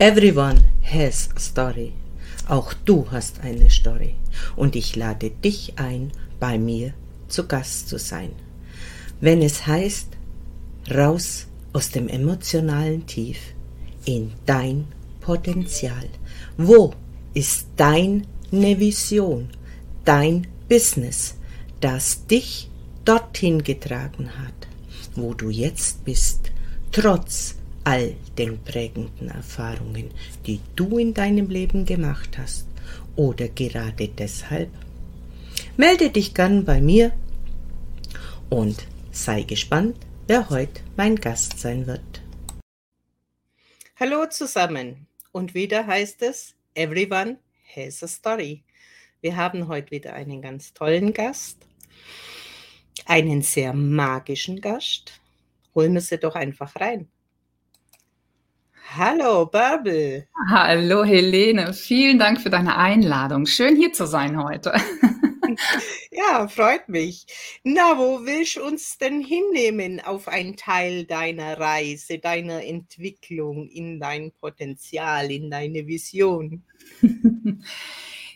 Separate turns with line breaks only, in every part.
Everyone has a story. Auch du hast eine Story. Und ich lade dich ein, bei mir zu Gast zu sein. Wenn es heißt, raus aus dem emotionalen Tief in dein Potenzial. Wo ist deine Vision, dein Business, das dich dorthin getragen hat, wo du jetzt bist, trotz all den prägenden Erfahrungen, die du in deinem Leben gemacht hast oder gerade deshalb? Melde dich gern bei mir und sei gespannt, wer heute mein Gast sein wird. Hallo zusammen und wieder heißt es, Everyone has a story. Wir haben heute wieder einen ganz tollen Gast, einen sehr magischen Gast. Holen wir sie doch einfach rein. Hallo, Bärbel.
Hallo, Helene. Vielen Dank für deine Einladung. Schön hier zu sein heute.
ja, freut mich. Na, wo willst du uns denn hinnehmen auf einen Teil deiner Reise, deiner Entwicklung, in dein Potenzial, in deine Vision?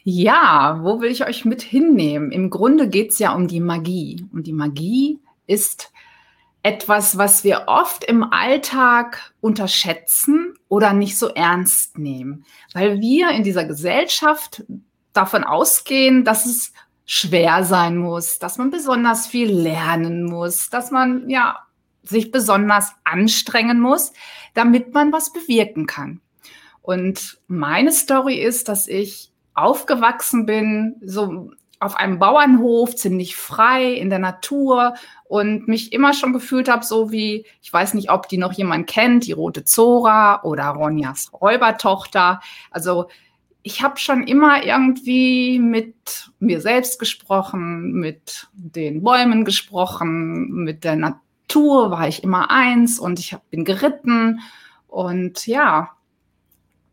ja, wo will ich euch mit hinnehmen? Im Grunde geht es ja um die Magie. Und die Magie ist etwas, was wir oft im Alltag unterschätzen oder nicht so ernst nehmen, weil wir in dieser Gesellschaft davon ausgehen, dass es schwer sein muss, dass man besonders viel lernen muss, dass man ja sich besonders anstrengen muss, damit man was bewirken kann. Und meine Story ist, dass ich aufgewachsen bin, so auf einem Bauernhof, ziemlich frei in der Natur und mich immer schon gefühlt habe, so wie, ich weiß nicht, ob die noch jemand kennt, die Rote Zora oder Ronjas Räubertochter. Also ich habe schon immer irgendwie mit mir selbst gesprochen, mit den Bäumen gesprochen, mit der Natur war ich immer eins und ich bin geritten. Und ja,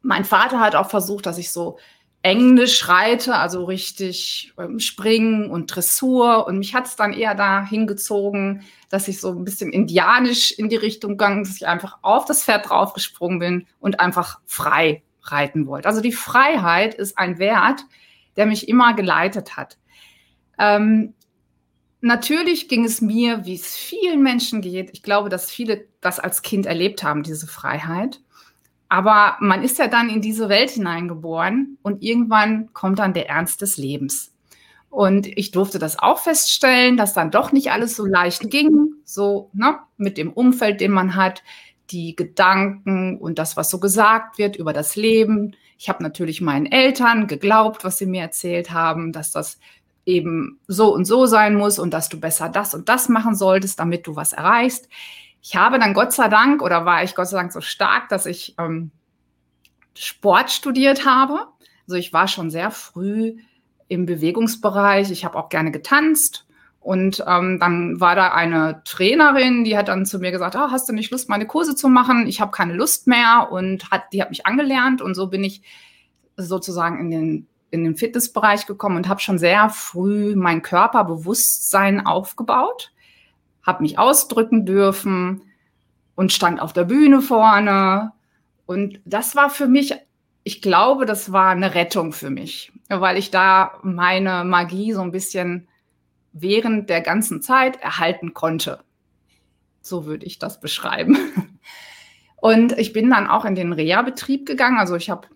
mein Vater hat auch versucht, dass ich so Englisch reite, also richtig ähm, Springen und Dressur. Und mich hat es dann eher dahin gezogen, dass ich so ein bisschen indianisch in die Richtung gegangen, dass ich einfach auf das Pferd draufgesprungen bin und einfach frei reiten wollte. Also die Freiheit ist ein Wert, der mich immer geleitet hat. Ähm, natürlich ging es mir, wie es vielen Menschen geht. Ich glaube, dass viele das als Kind erlebt haben, diese Freiheit. Aber man ist ja dann in diese Welt hineingeboren und irgendwann kommt dann der Ernst des Lebens. Und ich durfte das auch feststellen, dass dann doch nicht alles so leicht ging, so ne, mit dem Umfeld, den man hat, die Gedanken und das, was so gesagt wird über das Leben. Ich habe natürlich meinen Eltern geglaubt, was sie mir erzählt haben, dass das eben so und so sein muss und dass du besser das und das machen solltest, damit du was erreichst ich habe dann Gott sei Dank oder war ich Gott sei Dank so stark, dass ich ähm, Sport studiert habe. Also ich war schon sehr früh im Bewegungsbereich. Ich habe auch gerne getanzt. Und ähm, dann war da eine Trainerin, die hat dann zu mir gesagt, ah, hast du nicht Lust, meine Kurse zu machen? Ich habe keine Lust mehr und hat, die hat mich angelernt und so bin ich sozusagen in den, in den Fitnessbereich gekommen und habe schon sehr früh mein Körperbewusstsein aufgebaut habe mich ausdrücken dürfen und stand auf der Bühne vorne. Und das war für mich, ich glaube, das war eine Rettung für mich, weil ich da meine Magie so ein bisschen während der ganzen Zeit erhalten konnte. So würde ich das beschreiben. Und ich bin dann auch in den Reha-Betrieb gegangen. Also ich habe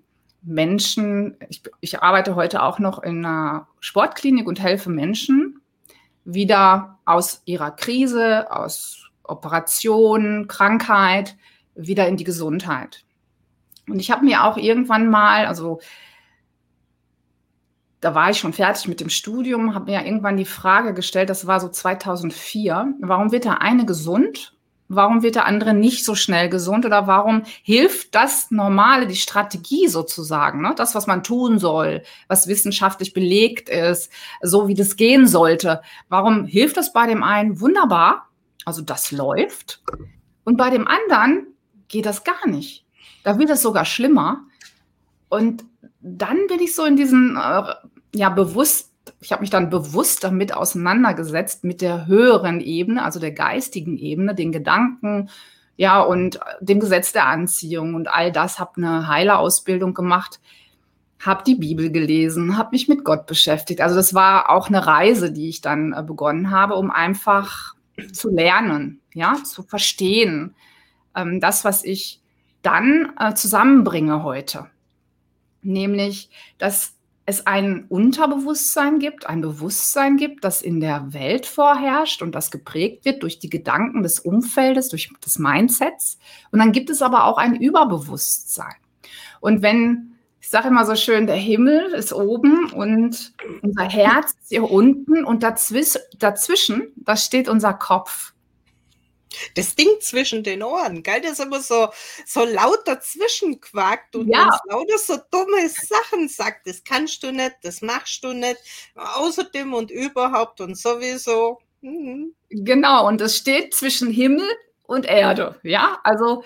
Menschen, ich, ich, arbeite heute auch noch in einer Sportklinik und helfe Menschen, wieder aus ihrer Krise, aus Operation, Krankheit, wieder in die Gesundheit. Und ich habe mir auch irgendwann mal, also da war ich schon fertig mit dem Studium, habe mir irgendwann die Frage gestellt, das war so 2004, warum wird der eine gesund Warum wird der andere nicht so schnell gesund oder warum hilft das Normale, die Strategie sozusagen, ne? das, was man tun soll, was wissenschaftlich belegt ist, so wie das gehen sollte? Warum hilft das bei dem einen wunderbar? Also das läuft. Und bei dem anderen geht das gar nicht. Da wird es sogar schlimmer. Und dann bin ich so in diesen äh, ja bewusst ich habe mich dann bewusst damit auseinandergesetzt mit der höheren Ebene, also der geistigen Ebene, den Gedanken ja, und dem Gesetz der Anziehung und all das, habe eine Heilerausbildung gemacht, habe die Bibel gelesen, habe mich mit Gott beschäftigt. Also das war auch eine Reise, die ich dann äh, begonnen habe, um einfach zu lernen, ja, zu verstehen, ähm, das, was ich dann äh, zusammenbringe heute. Nämlich, dass es ein Unterbewusstsein gibt, ein Bewusstsein gibt, das in der Welt vorherrscht und das geprägt wird durch die Gedanken des Umfeldes, durch das Mindsets. Und dann gibt es aber auch ein Überbewusstsein. Und wenn, ich sage immer so schön, der Himmel ist oben und unser Herz ist hier unten und dazwischen, dazwischen, da steht unser Kopf.
Das Ding zwischen den Ohren, gell, das immer so, so laut dazwischen quakt und
Ja.
uns lauter so dumme Sachen sagt. Das kannst du nicht, das machst du nicht. Außerdem und überhaupt und sowieso. Mhm.
Genau, und es steht zwischen Himmel und Erde. Ja, also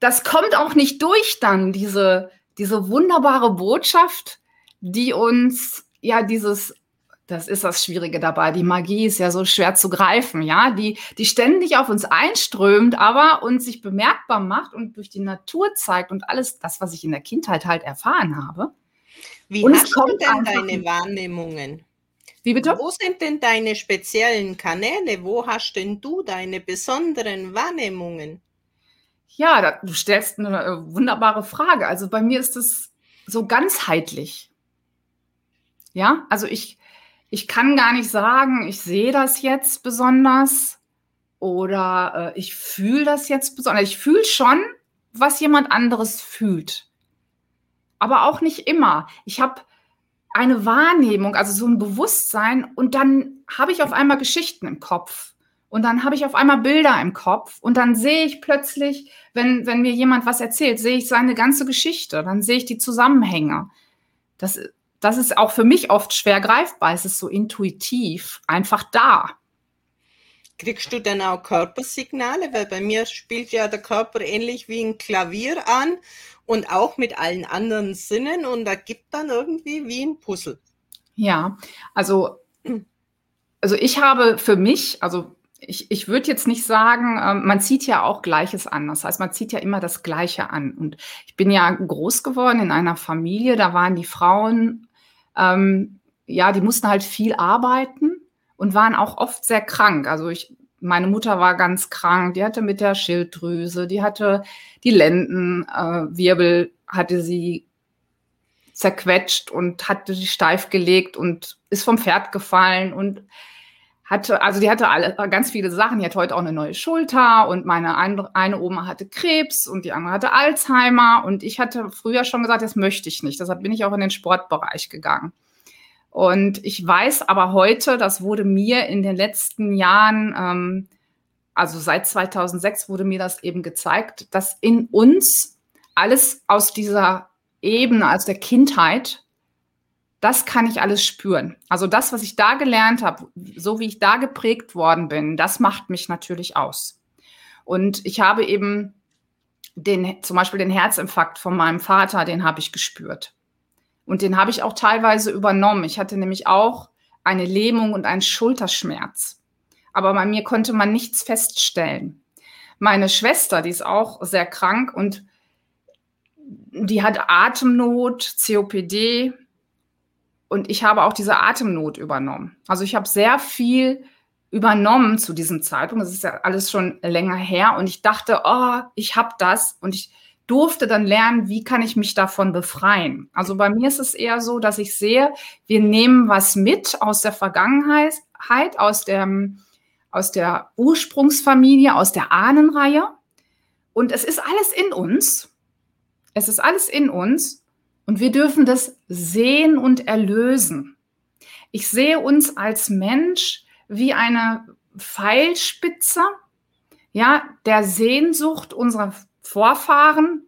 das kommt auch nicht durch dann, diese, diese wunderbare Botschaft, die uns ja dieses, das ist das Schwierige dabei, die Magie ist ja so schwer zu greifen, ja, die, die ständig auf uns einströmt, aber uns sich bemerkbar macht und durch die Natur zeigt und alles das, was ich in der Kindheit halt erfahren habe.
Wie
Und
hast du
kommt
denn
einfach
deine. Wahrnehmungen?
Wie bitte?
Wo sind denn deine speziellen Kanäle? Wo hast denn du deine besonderen Wahrnehmungen?
Ja, da, du stellst eine äh, wunderbare Frage. Also bei mir ist es so ganzheitlich. Ja, also ich, ich kann gar nicht sagen, ich sehe das jetzt besonders oder äh, ich fühle das jetzt besonders. Ich fühle schon, was jemand anderes fühlt. Aber auch nicht immer. Ich habe eine Wahrnehmung, also so ein Bewusstsein und dann habe ich auf einmal Geschichten im Kopf. Und dann habe ich auf einmal Bilder im Kopf und dann sehe ich plötzlich, wenn, wenn mir jemand was erzählt, sehe ich seine ganze Geschichte, dann sehe ich die Zusammenhänge. Das, das ist auch für mich oft schwer greifbar. Es ist so intuitiv einfach da.
Kriegst du dann auch Körpersignale? Weil bei mir spielt ja der Körper ähnlich wie ein Klavier an und auch mit allen anderen Sinnen und da gibt dann irgendwie wie ein Puzzle.
Ja, also, also ich habe für mich, also ich, ich würde jetzt nicht sagen, ähm, man zieht ja auch Gleiches an. Das heißt, man zieht ja immer das Gleiche an. Und ich bin ja groß geworden in einer Familie, da waren die Frauen, ähm, ja, die mussten halt viel arbeiten und waren auch oft sehr krank. Also ich, meine Mutter war ganz krank, die hatte mit der Schilddrüse, die hatte die Lendenwirbel, äh, hatte sie zerquetscht und hatte sie steif gelegt und ist vom Pferd gefallen und hatte, also die hatte alle, ganz viele Sachen. Die hat heute auch eine neue Schulter und meine eine, eine Oma hatte Krebs und die andere hatte Alzheimer und ich hatte früher schon gesagt, das möchte ich nicht. Deshalb bin ich auch in den Sportbereich gegangen. Und ich weiß aber heute, das wurde mir in den letzten Jahren, ähm, also seit 2006 wurde mir das eben gezeigt, dass in uns alles aus dieser Ebene, aus der Kindheit, das kann ich alles spüren. Also das, was ich da gelernt habe, so wie ich da geprägt worden bin, das macht mich natürlich aus. Und ich habe eben den, zum Beispiel den Herzinfarkt von meinem Vater, den habe ich gespürt. Und den habe ich auch teilweise übernommen. Ich hatte nämlich auch eine Lähmung und einen Schulterschmerz. Aber bei mir konnte man nichts feststellen. Meine Schwester, die ist auch sehr krank und die hat Atemnot, COPD, und ich habe auch diese Atemnot übernommen. Also ich habe sehr viel übernommen zu diesem Zeitpunkt. Das ist ja alles schon länger her. Und ich dachte, oh, ich habe das. Und ich durfte dann lernen, wie kann ich mich davon befreien. Also bei mir ist es eher so, dass ich sehe, wir nehmen was mit aus der Vergangenheit, aus der, aus der Ursprungsfamilie, aus der Ahnenreihe. Und es ist alles in uns. Es ist alles in uns. Und wir dürfen das sehen und erlösen. Ich sehe uns als Mensch wie eine Pfeilspitze, ja, der Sehnsucht unserer Vorfahren.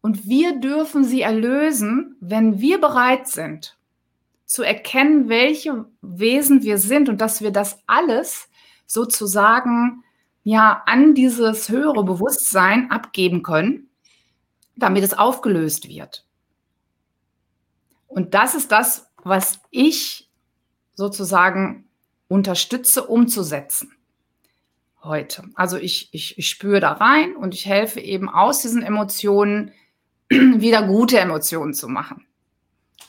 Und wir dürfen sie erlösen, wenn wir bereit sind, zu erkennen, welche Wesen wir sind und dass wir das alles sozusagen ja an dieses höhere Bewusstsein abgeben können, damit es aufgelöst wird. Und das ist das, was ich sozusagen unterstütze umzusetzen. heute. Also ich, ich, ich spüre da rein und ich helfe eben aus diesen Emotionen wieder gute Emotionen zu machen,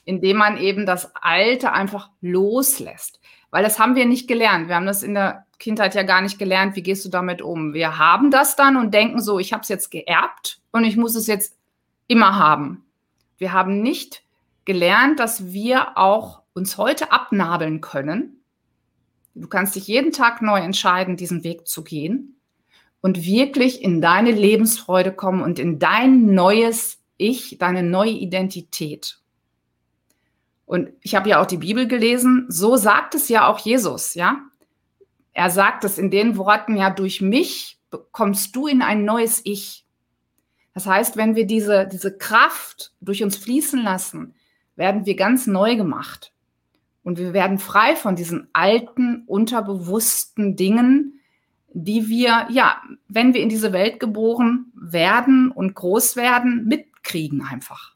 indem man eben das Alte einfach loslässt. Weil das haben wir nicht gelernt. Wir haben das in der Kindheit ja gar nicht gelernt. Wie gehst du damit um? Wir haben das dann und denken so, ich habe es jetzt geerbt und ich muss es jetzt immer haben. Wir haben nicht gelernt, dass wir auch uns heute abnabeln können Du kannst dich jeden Tag neu entscheiden, diesen Weg zu gehen und wirklich in deine Lebensfreude kommen und in dein neues Ich, deine neue Identität. Und ich habe ja auch die Bibel gelesen, so sagt es ja auch Jesus, ja? Er sagt es in den Worten, ja, durch mich kommst du in ein neues Ich. Das heißt, wenn wir diese, diese Kraft durch uns fließen lassen, werden wir ganz neu gemacht. Und wir werden frei von diesen alten, unterbewussten Dingen, die wir, ja, wenn wir in diese Welt geboren werden und groß werden, mitkriegen einfach.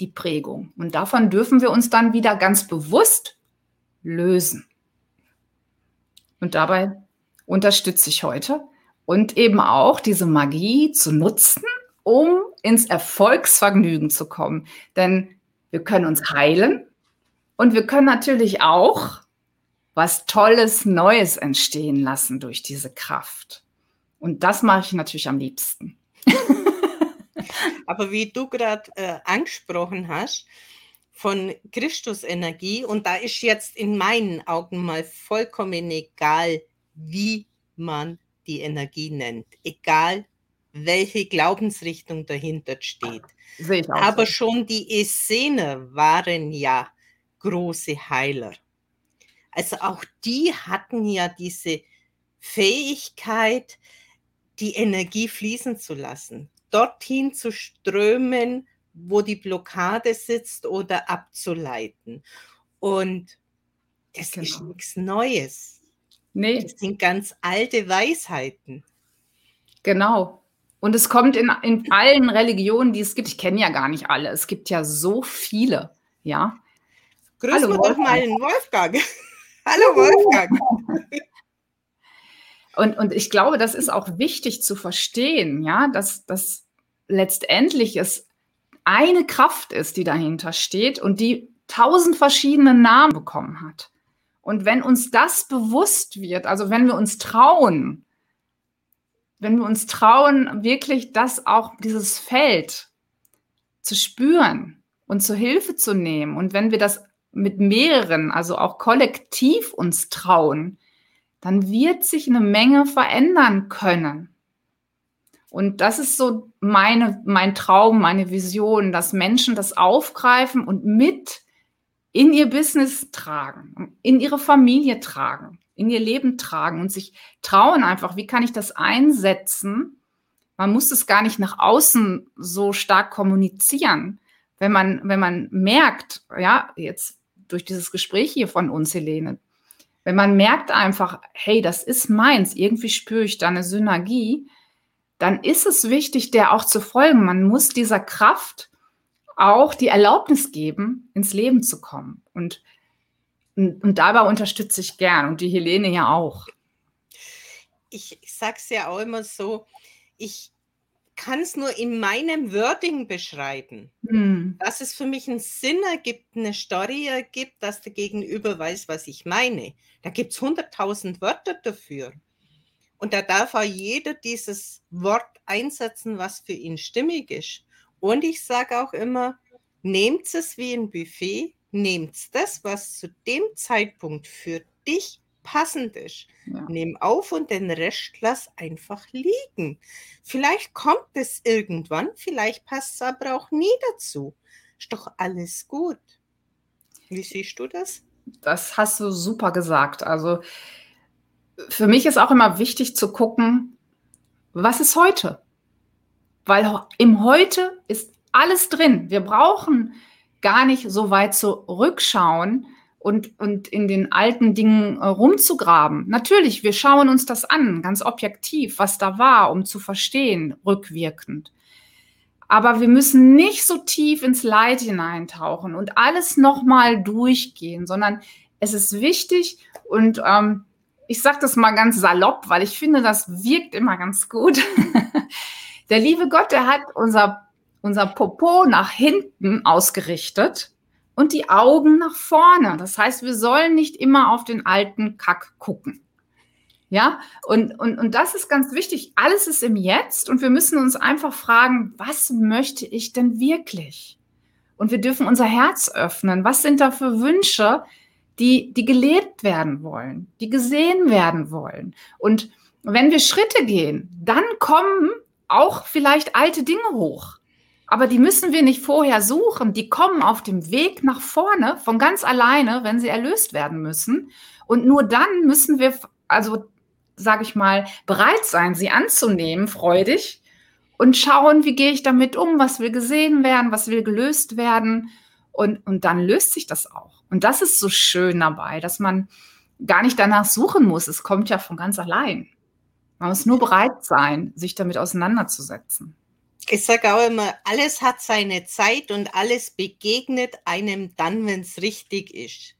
Die Prägung. Und davon dürfen wir uns dann wieder ganz bewusst lösen. Und dabei unterstütze ich heute und eben auch diese Magie zu nutzen, um ins Erfolgsvergnügen zu kommen. Denn wir können uns heilen, und wir können natürlich auch was Tolles, Neues entstehen lassen durch diese Kraft. Und das mache ich natürlich am liebsten.
Aber wie du gerade äh, angesprochen hast, von Christusenergie, und da ist jetzt in meinen Augen mal vollkommen egal, wie man die Energie nennt, egal welche Glaubensrichtung dahinter steht. Aber so. schon die Essener waren ja große Heiler. Also auch die hatten ja diese Fähigkeit, die Energie fließen zu lassen, dorthin zu strömen, wo die Blockade sitzt oder abzuleiten. Und das genau. ist nichts Neues. Nee. Das sind ganz alte Weisheiten.
Genau. Und es kommt in, in allen Religionen, die es gibt. Ich kenne ja gar nicht alle. Es gibt ja so viele. Ja.
Grüß Hallo, doch mal den Wolfgang. Hallo Wolfgang.
Und, und ich glaube, das ist auch wichtig zu verstehen, ja, dass, dass letztendlich es eine Kraft ist, die dahinter steht und die tausend verschiedene Namen bekommen hat. Und wenn uns das bewusst wird, also wenn wir uns trauen, wenn wir uns trauen, wirklich das auch, dieses Feld zu spüren und zur Hilfe zu nehmen und wenn wir das mit mehreren, also auch kollektiv uns trauen, dann wird sich eine Menge verändern können. Und das ist so meine, mein Traum, meine Vision, dass Menschen das aufgreifen und mit in ihr Business tragen, in ihre Familie tragen, in ihr Leben tragen und sich trauen einfach, wie kann ich das einsetzen? Man muss es gar nicht nach außen so stark kommunizieren. Wenn man, wenn man merkt, ja, jetzt durch dieses Gespräch hier von uns, Helene, wenn man merkt einfach, hey, das ist meins, irgendwie spüre ich da eine Synergie, dann ist es wichtig, der auch zu folgen. Man muss dieser Kraft auch die Erlaubnis geben, ins Leben zu kommen. Und, und, und dabei unterstütze ich gern und die Helene ja auch.
Ich, ich sage es ja auch immer so, ich, kann es nur in meinem Wording beschreiben. Hm. Dass es für mich einen Sinn ergibt, eine Story ergibt, dass der Gegenüber weiß, was ich meine. Da gibt es hunderttausend Wörter dafür. Und da darf auch jeder dieses Wort einsetzen, was für ihn stimmig ist. Und ich sage auch immer, nehmt es wie ein Buffet, nehmt das, was zu dem Zeitpunkt für dich passend ist. Ja. Nimm auf und den Rest lass einfach liegen. Vielleicht kommt es irgendwann, vielleicht passt es aber auch nie dazu. Ist doch alles gut. Wie siehst du das?
Das hast du super gesagt. Also für mich ist auch immer wichtig zu gucken, was ist heute? Weil im Heute ist alles drin. Wir brauchen gar nicht so weit zurückschauen, und, und in den alten Dingen äh, rumzugraben. Natürlich, wir schauen uns das an, ganz objektiv, was da war, um zu verstehen, rückwirkend. Aber wir müssen nicht so tief ins Leid hineintauchen und alles nochmal durchgehen, sondern es ist wichtig und ähm, ich sage das mal ganz salopp, weil ich finde, das wirkt immer ganz gut. der liebe Gott, der hat unser, unser Popo nach hinten ausgerichtet und die Augen nach vorne. Das heißt, wir sollen nicht immer auf den alten Kack gucken. Ja, und, und, und das ist ganz wichtig. Alles ist im Jetzt und wir müssen uns einfach fragen, was möchte ich denn wirklich? Und wir dürfen unser Herz öffnen. Was sind da für Wünsche, die, die gelebt werden wollen, die gesehen werden wollen? Und wenn wir Schritte gehen, dann kommen auch vielleicht alte Dinge hoch. Aber die müssen wir nicht vorher suchen. Die kommen auf dem Weg nach vorne von ganz alleine, wenn sie erlöst werden müssen. Und nur dann müssen wir, also sage ich mal, bereit sein, sie anzunehmen, freudig und schauen, wie gehe ich damit um, was will gesehen werden, was will gelöst werden. Und, und dann löst sich das auch. Und das ist so schön dabei, dass man gar nicht danach suchen muss. Es kommt ja von ganz allein. Man muss nur bereit sein, sich damit auseinanderzusetzen.
Ich sage auch immer, alles hat seine Zeit und alles begegnet einem dann, wenn es richtig ist.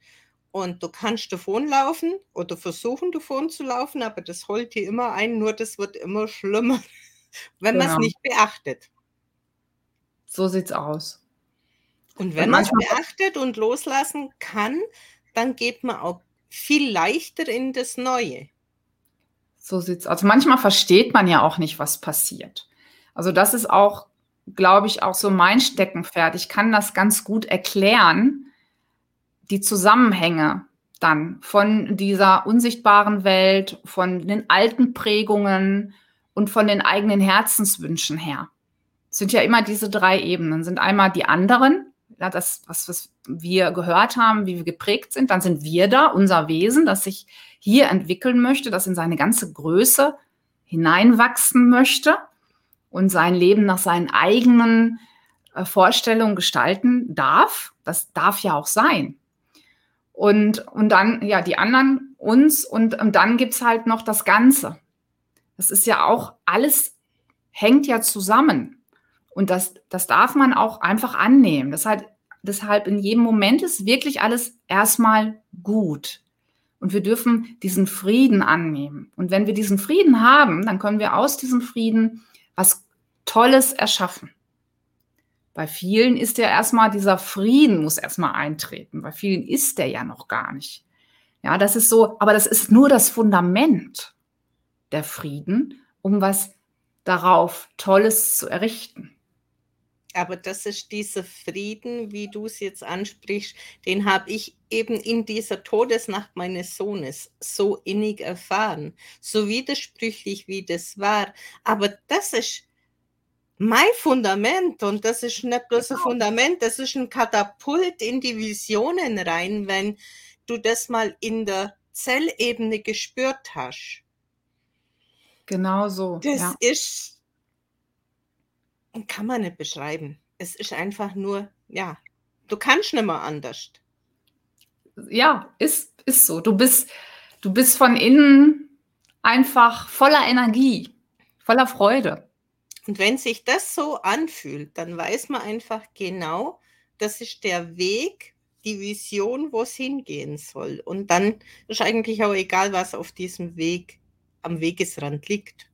Und du kannst davonlaufen oder versuchen davon zu laufen, aber das holt dir immer ein, nur das wird immer schlimmer, wenn genau. man es nicht beachtet.
So sieht's aus.
Und wenn man es beachtet und loslassen kann, dann geht man auch viel leichter in das Neue.
So sieht's aus. Also manchmal versteht man ja auch nicht, was passiert. Also das ist auch, glaube ich, auch so mein Steckenpferd. Ich kann das ganz gut erklären, die Zusammenhänge dann von dieser unsichtbaren Welt, von den alten Prägungen und von den eigenen Herzenswünschen her. Es sind ja immer diese drei Ebenen. Sind einmal die anderen, das, was, was wir gehört haben, wie wir geprägt sind. Dann sind wir da, unser Wesen, das sich hier entwickeln möchte, das in seine ganze Größe hineinwachsen möchte und sein Leben nach seinen eigenen äh, Vorstellungen gestalten darf. Das darf ja auch sein. Und, und dann, ja, die anderen uns und, und dann gibt's halt noch das Ganze. Das ist ja auch, alles hängt ja zusammen. Und das, das darf man auch einfach annehmen. Deshalb, deshalb in jedem Moment ist wirklich alles erstmal gut. Und wir dürfen diesen Frieden annehmen. Und wenn wir diesen Frieden haben, dann können wir aus diesem Frieden was Tolles erschaffen. Bei vielen ist ja erstmal dieser Frieden muss erstmal eintreten. Bei vielen ist der ja noch gar nicht. Ja, das ist so, aber das ist nur das Fundament der Frieden, um was darauf Tolles zu errichten.
Aber das ist dieser Frieden, wie du es jetzt ansprichst, den habe ich eben in dieser Todesnacht meines Sohnes so innig erfahren, so widersprüchlich wie das war. Aber das ist mein Fundament und das ist nicht bloß ein genau. Fundament, das ist ein Katapult in die Visionen rein, wenn du das mal in der Zellebene gespürt hast.
Genau so.
Das ja. ist, kann man nicht beschreiben. Es ist einfach nur, ja, du kannst nicht mehr anders.
Ja, ist, ist so. Du bist, du bist von innen einfach voller Energie, voller Freude.
Und wenn sich das so anfühlt, dann weiß man einfach genau, das ist der Weg, die Vision, wo es hingehen soll. Und dann ist eigentlich auch egal, was auf diesem Weg am Wegesrand liegt.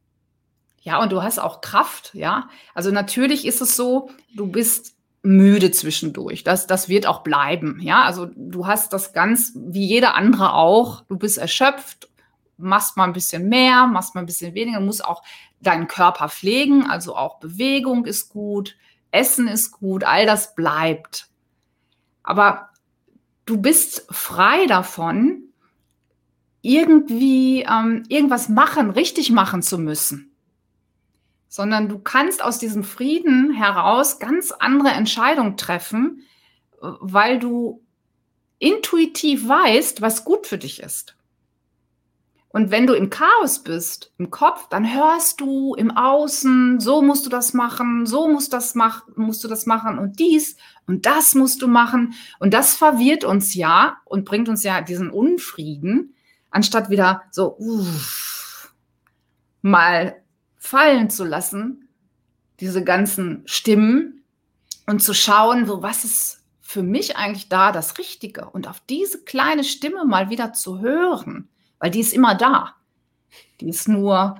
Ja, und du hast auch Kraft, ja. Also natürlich ist es so, du bist müde zwischendurch. Das, das wird auch bleiben, ja. Also du hast das ganz, wie jeder andere auch, du bist erschöpft, machst mal ein bisschen mehr, machst mal ein bisschen weniger, musst auch deinen Körper pflegen, also auch Bewegung ist gut, Essen ist gut, all das bleibt. Aber du bist frei davon, irgendwie ähm, irgendwas machen, richtig machen zu müssen. Sondern du kannst aus diesem Frieden heraus ganz andere Entscheidungen treffen, weil du intuitiv weißt, was gut für dich ist. Und wenn du im Chaos bist, im Kopf, dann hörst du im Außen, so musst du das machen, so musst, das mach, musst du das machen und dies und das musst du machen. Und das verwirrt uns ja und bringt uns ja diesen Unfrieden, anstatt wieder so uff, mal fallen zu lassen, diese ganzen Stimmen und zu schauen, so was ist für mich eigentlich da das Richtige und auf diese kleine Stimme mal wieder zu hören weil die ist immer da. Die ist nur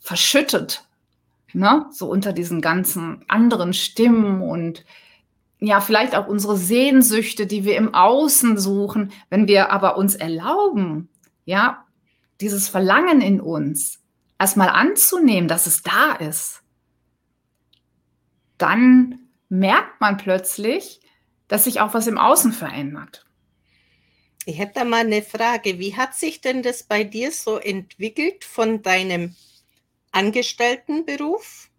verschüttet, ne? so unter diesen ganzen anderen Stimmen und ja, vielleicht auch unsere Sehnsüchte, die wir im Außen suchen. Wenn wir aber uns erlauben, ja, dieses Verlangen in uns erstmal anzunehmen, dass es da ist, dann merkt man plötzlich, dass sich auch was im Außen verändert.
Ich hätte da mal eine Frage. Wie hat sich denn das bei dir so entwickelt von deinem Angestelltenberuf,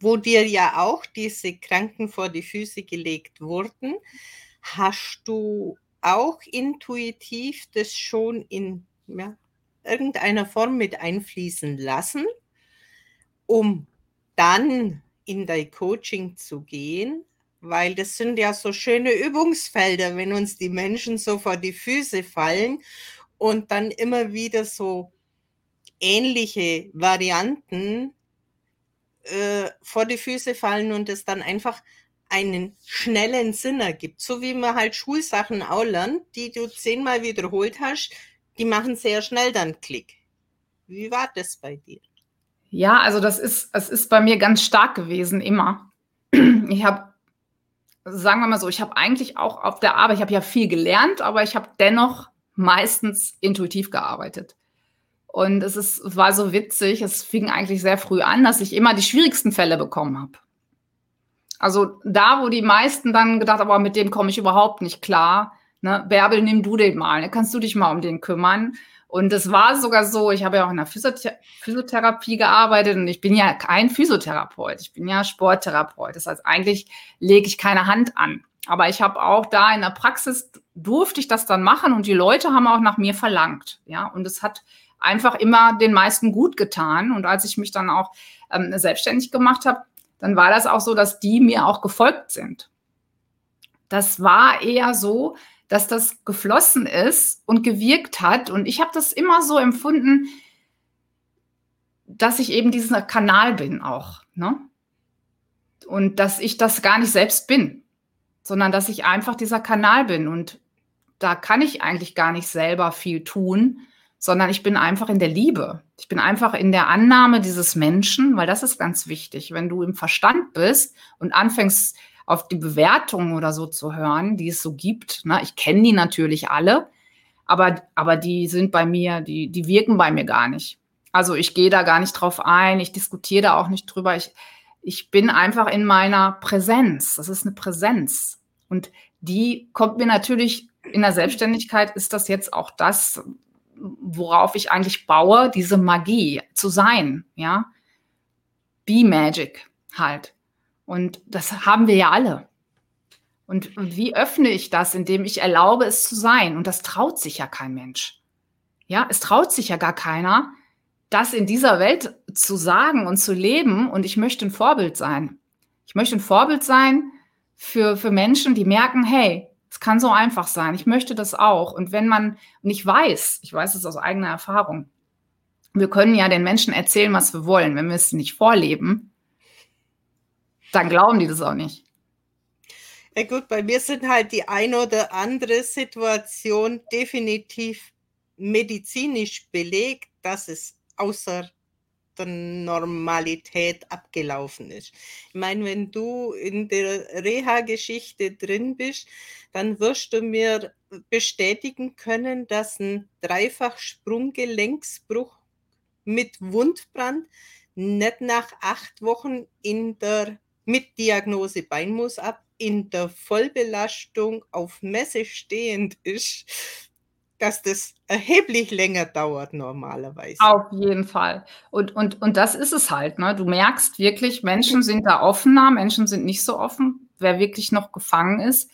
wo dir ja auch diese Kranken vor die Füße gelegt wurden? Hast du auch intuitiv das schon in ja, irgendeiner Form mit einfließen lassen, um dann in dein Coaching zu gehen, weil das sind ja so schöne Übungsfelder, wenn uns die Menschen so vor die Füße fallen und dann immer wieder so ähnliche Varianten äh, vor die Füße fallen und es dann einfach einen schnellen Sinn ergibt. So wie man halt Schulsachen auch lernt, die du zehnmal wiederholt hast, die machen sehr schnell dann Klick. Wie war das bei dir?
Ja, also das ist, es ist bei mir ganz stark gewesen, immer. Ich habe, sagen wir mal so, ich habe eigentlich auch auf der Arbeit, ich habe ja viel gelernt, aber ich habe dennoch meistens intuitiv gearbeitet. Und es ist, war so witzig, es fing eigentlich sehr früh an, dass ich immer die schwierigsten Fälle bekommen habe. Also da, wo die meisten dann gedacht haben, aber mit dem komme ich überhaupt nicht klar. Ne? Bärbel, nimm du den mal, ne? kannst du dich mal um den kümmern. Und es war sogar so, ich habe ja auch in der Physiothera Physiotherapie gearbeitet und ich bin ja kein Physiotherapeut, ich bin ja Sporttherapeut. Das heißt, eigentlich lege ich keine Hand an. Aber ich habe auch da in der Praxis durfte ich das dann machen und die Leute haben auch nach mir verlangt. Ja, und es hat einfach immer den meisten gut getan. Und als ich mich dann auch ähm, selbstständig gemacht habe, dann war das auch so, dass die mir auch gefolgt sind. Das war eher so, dass das geflossen ist und gewirkt hat. Und ich habe das immer so empfunden, dass ich eben dieser Kanal bin auch. Ne? Und dass ich das gar nicht selbst bin, sondern dass ich einfach dieser Kanal bin. Und da kann ich eigentlich gar nicht selber viel tun, sondern ich bin einfach in der Liebe. Ich bin einfach in der Annahme dieses Menschen, weil das ist ganz wichtig. Wenn du im Verstand bist und anfängst, auf die Bewertungen oder so zu hören, die es so gibt. Ne? Ich kenne die natürlich alle, aber, aber die sind bei mir, die, die wirken bei mir gar nicht. Also ich gehe da gar nicht drauf ein, ich diskutiere da auch nicht drüber. Ich, ich bin einfach in meiner Präsenz. Das ist eine Präsenz. Und die kommt mir natürlich in der Selbstständigkeit, ist das jetzt auch das, worauf ich eigentlich baue, diese Magie zu sein, ja. Be Magic halt. Und das haben wir ja alle. Und, wie öffne ich das, indem ich erlaube, es zu sein? Und das traut sich ja kein Mensch. Ja, es traut sich ja gar keiner, das in dieser Welt zu sagen und zu leben. Und ich möchte ein Vorbild sein. Ich möchte ein Vorbild sein für, für Menschen, die merken, hey, es kann so einfach sein. Ich möchte das auch. Und wenn man, und ich weiß, ich weiß es aus eigener Erfahrung, wir können ja den Menschen erzählen, was wir wollen. Wenn wir es nicht vorleben, dann glauben die das auch nicht.
Ja gut, bei mir sind halt die ein oder andere Situation definitiv medizinisch belegt, dass es außer der Normalität abgelaufen ist. Ich meine, wenn du in der Reha-Geschichte drin bist, dann wirst du mir bestätigen können, dass ein Dreifach-Sprunggelenksbruch mit Wundbrand nicht nach acht Wochen in der mit Diagnose Beinmus ab in der Vollbelastung auf Messe stehend ist, dass das erheblich länger dauert normalerweise.
Auf jeden Fall. Und, und, und das ist es halt. Ne? Du merkst wirklich, Menschen sind da offener, Menschen sind nicht so offen. Wer wirklich noch gefangen ist,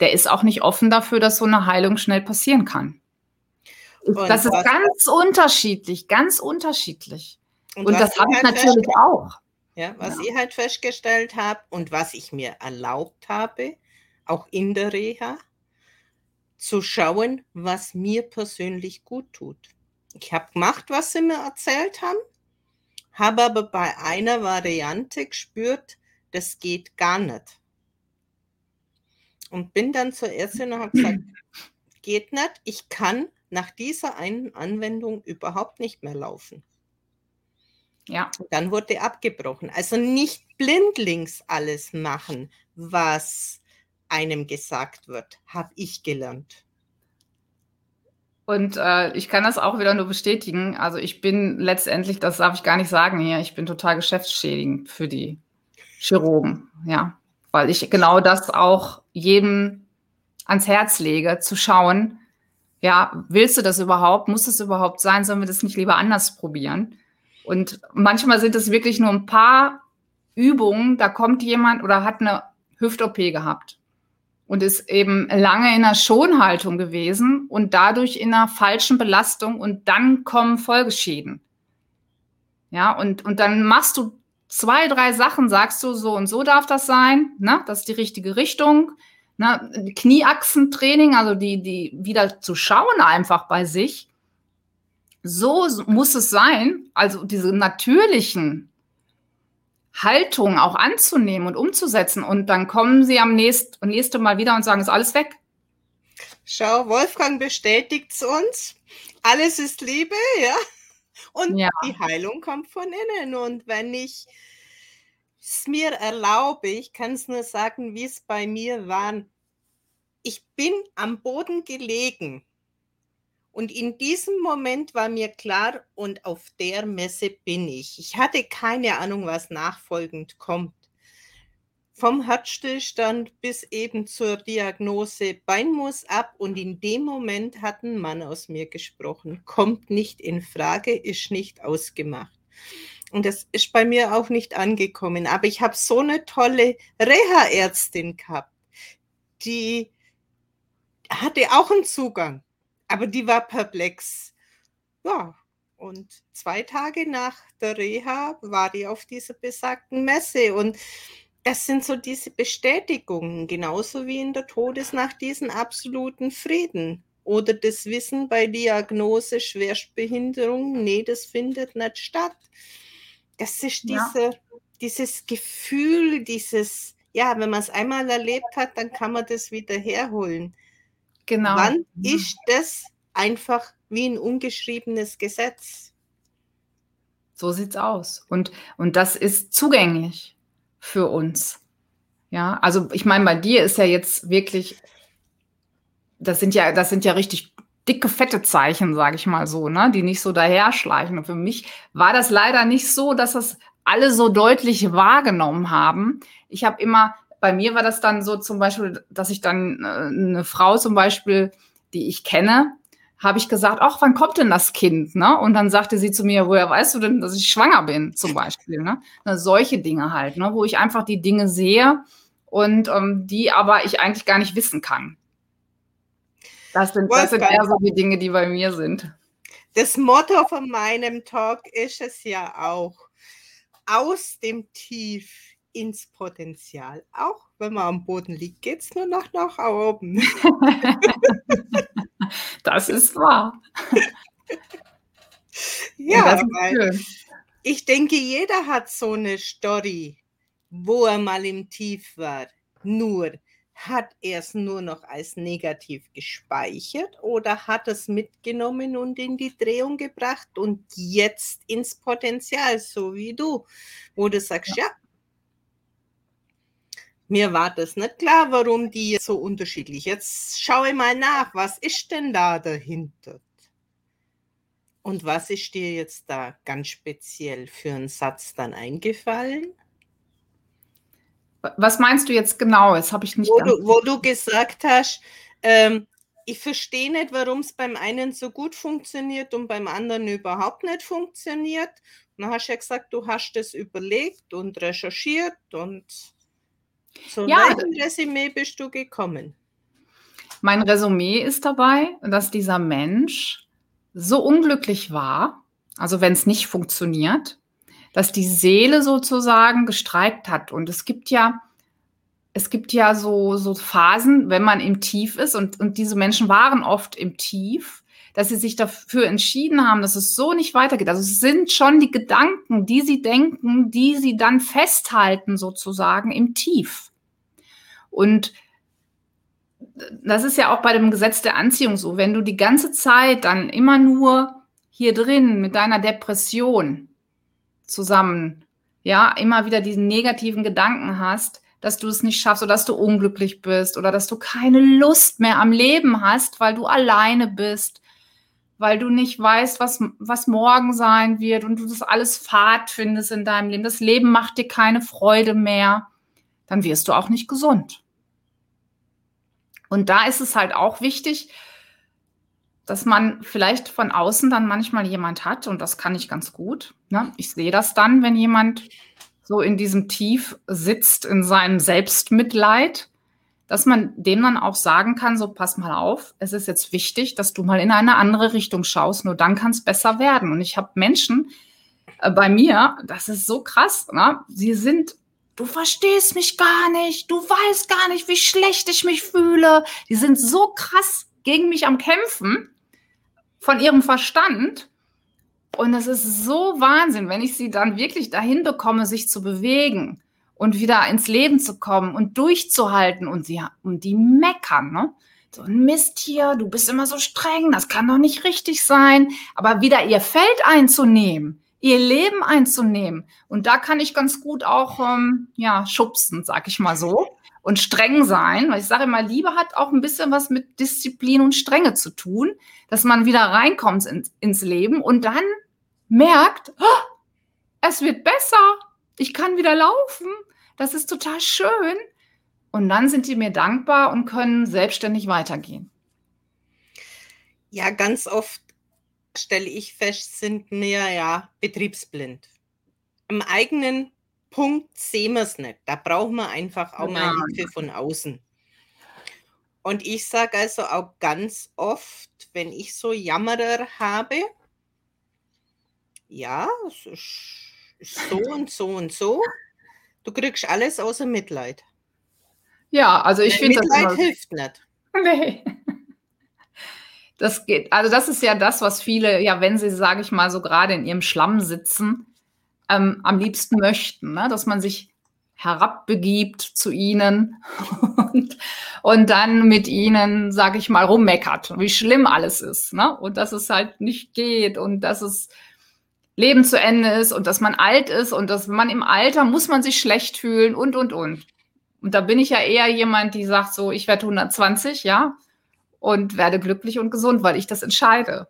der ist auch nicht offen dafür, dass so eine Heilung schnell passieren kann. Und das ist ganz unterschiedlich, ganz unterschiedlich. Und, und das habe ich natürlich auch.
Ja, was ja. ich halt festgestellt habe und was ich mir erlaubt habe, auch in der Reha, zu schauen, was mir persönlich gut tut. Ich habe gemacht, was sie mir erzählt haben, habe aber bei einer Variante gespürt, das geht gar nicht. Und bin dann zur Ärztin und habe gesagt, geht nicht, ich kann nach dieser einen Anwendung überhaupt nicht mehr laufen.
Ja.
Dann wurde abgebrochen. Also nicht blindlings alles machen, was einem gesagt wird, habe ich gelernt.
Und äh, ich kann das auch wieder nur bestätigen. Also ich bin letztendlich, das darf ich gar nicht sagen hier, ich bin total geschäftsschädigend für die Chirurgen, ja. Weil ich genau das auch jedem ans Herz lege, zu schauen, ja, willst du das überhaupt? Muss es überhaupt sein? Sollen wir das nicht lieber anders probieren? Und manchmal sind es wirklich nur ein paar Übungen, da kommt jemand oder hat eine Hüft-OP gehabt und ist eben lange in einer Schonhaltung gewesen und dadurch in einer falschen Belastung und dann kommen Folgeschäden. Ja, und, und dann machst du zwei, drei Sachen, sagst du, so und so darf das sein, ne? das ist die richtige Richtung. Ne? Knieachsentraining, also die, die wieder zu schauen einfach bei sich. So muss es sein, also diese natürlichen Haltung auch anzunehmen und umzusetzen. Und dann kommen sie am nächsten, nächste Mal wieder und sagen, ist alles weg.
Schau, Wolfgang bestätigt es uns. Alles ist Liebe, ja. Und ja. die Heilung kommt von innen. Und wenn ich es mir erlaube, ich kann es nur sagen, wie es bei mir war. Ich bin am Boden gelegen und in diesem Moment war mir klar, und auf der Messe bin ich. Ich hatte keine Ahnung, was nachfolgend kommt. Vom Herzstillstand bis eben zur Diagnose Bein muss ab. Und in dem Moment hat ein Mann aus mir gesprochen. Kommt nicht in Frage, ist nicht ausgemacht. Und das ist bei mir auch nicht angekommen. Aber ich habe so eine tolle Reha-Ärztin gehabt, die hatte auch einen Zugang aber die war perplex. Ja, und zwei Tage nach der Reha war die auf dieser besagten Messe. Und das sind so diese Bestätigungen, genauso wie in der Todesnacht diesen absoluten Frieden. Oder das Wissen bei Diagnose Schwerstbehinderung, nee, das findet nicht statt. Das ist diese, ja. dieses Gefühl, dieses, ja, wenn man es einmal erlebt hat, dann kann man das wieder herholen. Genau. Wann ist das einfach wie ein ungeschriebenes Gesetz?
So sieht's aus. Und, und das ist zugänglich für uns. Ja, also ich meine, bei dir ist ja jetzt wirklich, das sind ja, das sind ja richtig dicke, fette Zeichen, sage ich mal so, ne, die nicht so daherschleichen. Und für mich war das leider nicht so, dass das alle so deutlich wahrgenommen haben. Ich habe immer bei mir war das dann so zum Beispiel, dass ich dann äh, eine Frau zum Beispiel, die ich kenne, habe ich gesagt, ach, wann kommt denn das Kind? Ne? Und dann sagte sie zu mir, woher weißt du denn, dass ich schwanger bin, zum Beispiel. Ne? Na, solche Dinge halt, ne? wo ich einfach die Dinge sehe und ähm, die aber ich eigentlich gar nicht wissen kann. Das sind, das sind eher so die Dinge, die bei mir sind.
Das Motto von meinem Talk ist es ja auch, aus dem Tief ins Potenzial. Auch wenn man am Boden liegt, geht es nur noch nach oben.
das ist wahr.
ja, weil ich denke, jeder hat so eine Story, wo er mal im Tief war. Nur hat er es nur noch als negativ gespeichert oder hat es mitgenommen und in die Drehung gebracht und jetzt ins Potenzial, so wie du, wo du sagst, ja mir war das nicht klar, warum die so unterschiedlich. Jetzt schaue ich mal nach, was ist denn da dahinter? Und was ist dir jetzt da ganz speziell für einen Satz dann eingefallen?
Was meinst du jetzt genau? Das habe ich nicht.
Wo du, wo du gesagt hast, ähm, ich verstehe nicht, warum es beim einen so gut funktioniert und beim anderen überhaupt nicht funktioniert. Und dann hast du ja gesagt, du hast es überlegt und recherchiert und zu ja, welchem Resümee bist du gekommen?
Mein Resümee ist dabei, dass dieser Mensch so unglücklich war, also wenn es nicht funktioniert, dass die Seele sozusagen gestreikt hat. Und es gibt ja, es gibt ja so, so Phasen, wenn man im Tief ist, und, und diese Menschen waren oft im Tief, dass sie sich dafür entschieden haben, dass es so nicht weitergeht. Also es sind schon die Gedanken, die sie denken, die sie dann festhalten sozusagen im Tief. Und das ist ja auch bei dem Gesetz der Anziehung so, wenn du die ganze Zeit dann immer nur hier drin mit deiner Depression zusammen, ja, immer wieder diesen negativen Gedanken hast, dass du es nicht schaffst oder dass du unglücklich bist oder dass du keine Lust mehr am Leben hast, weil du alleine bist, weil du nicht weißt, was, was morgen sein wird und du das alles fad findest in deinem Leben. Das Leben macht dir keine Freude mehr, dann wirst du auch nicht gesund. Und da ist es halt auch wichtig, dass man vielleicht von außen dann manchmal jemand hat, und das kann ich ganz gut. Ne? Ich sehe das dann, wenn jemand so in diesem Tief sitzt, in seinem Selbstmitleid, dass man dem dann auch sagen kann, so pass mal auf, es ist jetzt wichtig, dass du mal in eine andere Richtung schaust, nur dann kann es besser werden. Und ich habe Menschen äh, bei mir, das ist so krass, ne? sie sind du verstehst mich gar nicht, du weißt gar nicht, wie schlecht ich mich fühle. Die sind so krass gegen mich am Kämpfen von ihrem Verstand. Und es ist so Wahnsinn, wenn ich sie dann wirklich dahin bekomme, sich zu bewegen und wieder ins Leben zu kommen und durchzuhalten und sie und die meckern, ne? So ein Mist hier, du bist immer so streng, das kann doch nicht richtig sein, aber wieder ihr Feld einzunehmen, ihr Leben einzunehmen. Und da kann ich ganz gut auch ähm, ja, schubsen, sag ich mal so, und streng sein. Weil ich sage immer, Liebe hat auch ein bisschen was mit Disziplin und Strenge zu tun, dass man wieder reinkommt ins, ins Leben und dann merkt, oh, es wird besser, ich kann wieder laufen, das ist total schön. Und dann sind die mir dankbar und können selbstständig weitergehen.
Ja, ganz oft stelle ich fest, sind wir ja betriebsblind. Am eigenen Punkt sehen wir es nicht. Da brauchen wir einfach auch mal Hilfe von außen. Und ich sage also auch ganz oft, wenn ich so Jammerer habe, ja, es ist so und so und so, du kriegst alles außer Mitleid.
Ja, also ich finde
das. Mitleid hilft nicht. Nee.
Das geht, also das ist ja das, was viele, ja, wenn sie, sage ich mal, so gerade in ihrem Schlamm sitzen, ähm, am liebsten möchten, ne? dass man sich herabbegibt zu ihnen und, und dann mit ihnen, sage ich mal, rummeckert, wie schlimm alles ist, ne? Und dass es halt nicht geht und dass es Leben zu Ende ist und dass man alt ist und dass man im Alter muss man sich schlecht fühlen und und und. Und da bin ich ja eher jemand, die sagt so, ich werde 120, ja, und werde glücklich und gesund, weil ich das entscheide,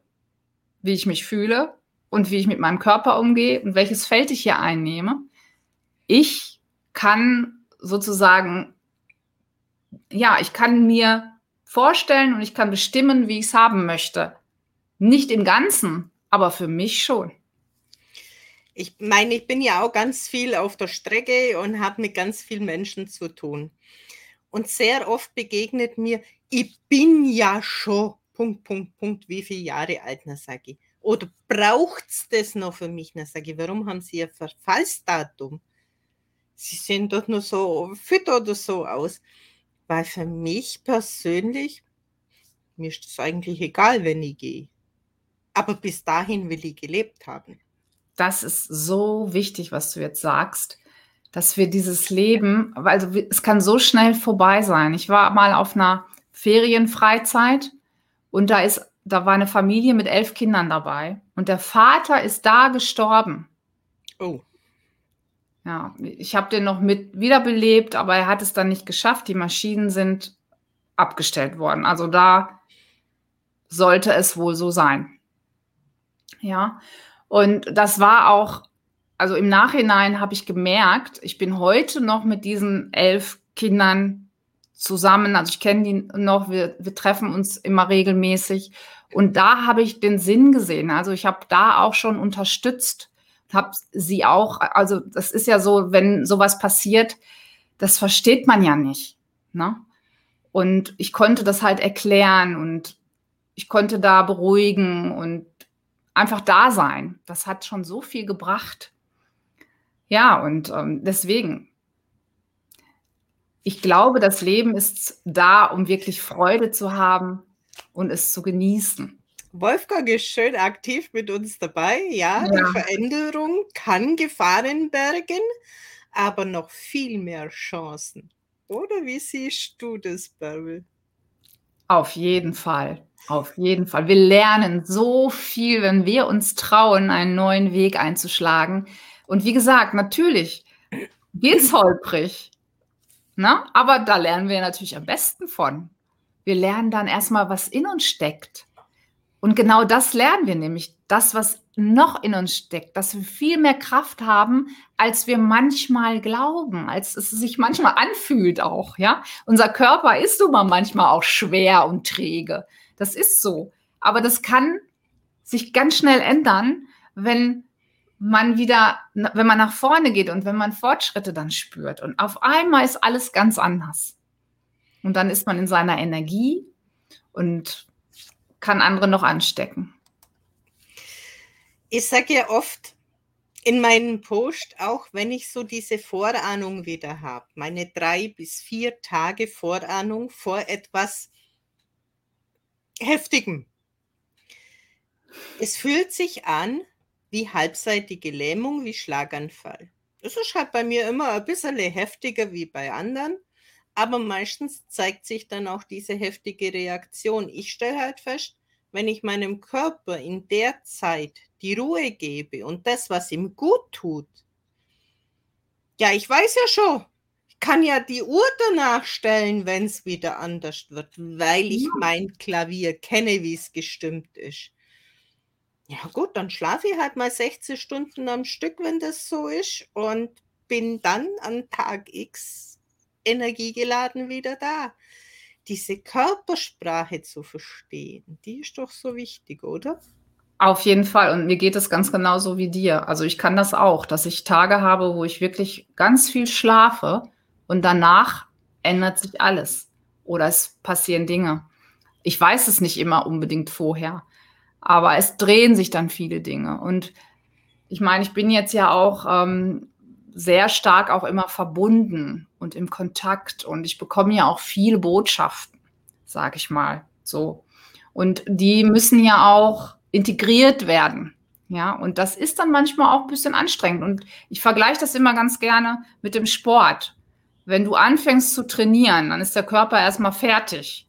wie ich mich fühle und wie ich mit meinem Körper umgehe und welches Feld ich hier einnehme. Ich kann sozusagen, ja, ich kann mir vorstellen und ich kann bestimmen, wie ich es haben möchte. Nicht im Ganzen, aber für mich schon.
Ich meine, ich bin ja auch ganz viel auf der Strecke und habe mit ganz vielen Menschen zu tun. Und sehr oft begegnet mir, ich bin ja schon, Punkt, Punkt, Punkt, wie viele Jahre alt, na sage ich. Oder braucht es das noch für mich? Na sage ich, warum haben Sie ein Verfallsdatum? Sie sehen doch nur so fit oder so aus. Weil für mich persönlich, mir ist es eigentlich egal, wenn ich gehe. Aber bis dahin will ich gelebt haben.
Das ist so wichtig, was du jetzt sagst dass wir dieses Leben, also es kann so schnell vorbei sein. Ich war mal auf einer Ferienfreizeit und da ist, da war eine Familie mit elf Kindern dabei und der Vater ist da gestorben.
Oh.
Ja, ich habe den noch mit wiederbelebt, aber er hat es dann nicht geschafft. Die Maschinen sind abgestellt worden. Also da sollte es wohl so sein. Ja, und das war auch also im Nachhinein habe ich gemerkt, ich bin heute noch mit diesen elf Kindern zusammen. Also ich kenne die noch, wir, wir treffen uns immer regelmäßig. Und da habe ich den Sinn gesehen. Also ich habe da auch schon unterstützt, habe sie auch, also das ist ja so, wenn sowas passiert, das versteht man ja nicht. Ne? Und ich konnte das halt erklären und ich konnte da beruhigen und einfach da sein. Das hat schon so viel gebracht. Ja, und ähm, deswegen, ich glaube, das Leben ist da, um wirklich Freude zu haben und es zu genießen.
Wolfgang ist schön aktiv mit uns dabei. Ja, ja, die Veränderung kann Gefahren bergen, aber noch viel mehr Chancen. Oder wie siehst du das, Bärbel?
Auf jeden Fall. Auf jeden Fall. Wir lernen so viel, wenn wir uns trauen, einen neuen Weg einzuschlagen. Und wie gesagt, natürlich geht es holprig. Ne? Aber da lernen wir natürlich am besten von. Wir lernen dann erstmal, was in uns steckt. Und genau das lernen wir nämlich, das, was noch in uns steckt, dass wir viel mehr Kraft haben, als wir manchmal glauben, als es sich manchmal anfühlt auch, ja. Unser Körper ist nun mal manchmal auch schwer und träge. Das ist so. Aber das kann sich ganz schnell ändern, wenn man wieder, wenn man nach vorne geht und wenn man Fortschritte dann spürt. Und auf einmal ist alles ganz anders. Und dann ist man in seiner Energie und kann andere noch anstecken.
Ich sage ja oft in meinen Post, auch wenn ich so diese Vorahnung wieder habe, meine drei bis vier Tage Vorahnung vor etwas Heftigem. Es fühlt sich an wie halbseitige Lähmung, wie Schlaganfall. Das ist halt bei mir immer ein bisschen heftiger wie bei anderen, aber meistens zeigt sich dann auch diese heftige Reaktion. Ich stelle halt fest, wenn ich meinem Körper in der Zeit die Ruhe gebe und das, was ihm gut tut, ja, ich weiß ja schon, kann ja die Uhr danach stellen, wenn es wieder anders wird, weil ich ja. mein Klavier kenne, wie es gestimmt ist. Ja gut, dann schlafe ich halt mal 16 Stunden am Stück, wenn das so ist und bin dann an Tag X energiegeladen wieder da diese Körpersprache zu verstehen, die ist doch so wichtig, oder?
Auf jeden Fall. Und mir geht es ganz genauso wie dir. Also ich kann das auch, dass ich Tage habe, wo ich wirklich ganz viel schlafe und danach ändert sich alles oder es passieren Dinge. Ich weiß es nicht immer unbedingt vorher, aber es drehen sich dann viele Dinge. Und ich meine, ich bin jetzt ja auch ähm, sehr stark auch immer verbunden und im Kontakt und ich bekomme ja auch viele Botschaften, sage ich mal so. Und die müssen ja auch integriert werden. Ja, und das ist dann manchmal auch ein bisschen anstrengend. Und ich vergleiche das immer ganz gerne mit dem Sport. Wenn du anfängst zu trainieren, dann ist der Körper erstmal fertig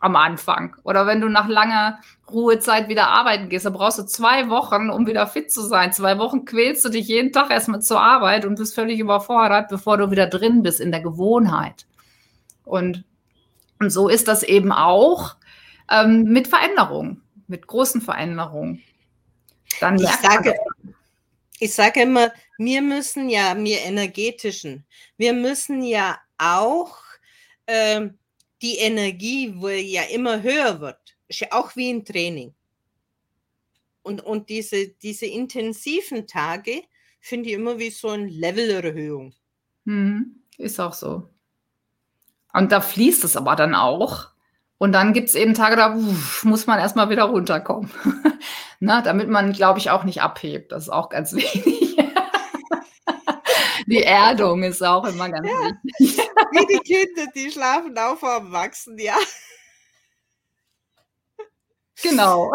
am Anfang. Oder wenn du nach langer Ruhezeit wieder arbeiten gehst, dann brauchst du zwei Wochen, um wieder fit zu sein. Zwei Wochen quälst du dich jeden Tag erstmal zur Arbeit und bist völlig überfordert, bevor du wieder drin bist in der Gewohnheit. Und, und so ist das eben auch ähm, mit Veränderungen, mit großen Veränderungen.
Dann ich sage, ich sage immer, wir müssen ja, wir energetischen, wir müssen ja auch ähm, die Energie, wo ja immer höher wird, ist ja auch wie ein Training. Und, und diese, diese intensiven Tage finde ich immer wie so eine Levelerhöhung.
Mhm, ist auch so. Und da fließt es aber dann auch. Und dann gibt es eben Tage, da uff, muss man erstmal wieder runterkommen. Na, damit man, glaube ich, auch nicht abhebt. Das ist auch ganz wichtig. die Erdung ist auch immer ganz ja. wichtig.
Wie die Kinder, die schlafen auch vorm Wachsen, ja.
Genau.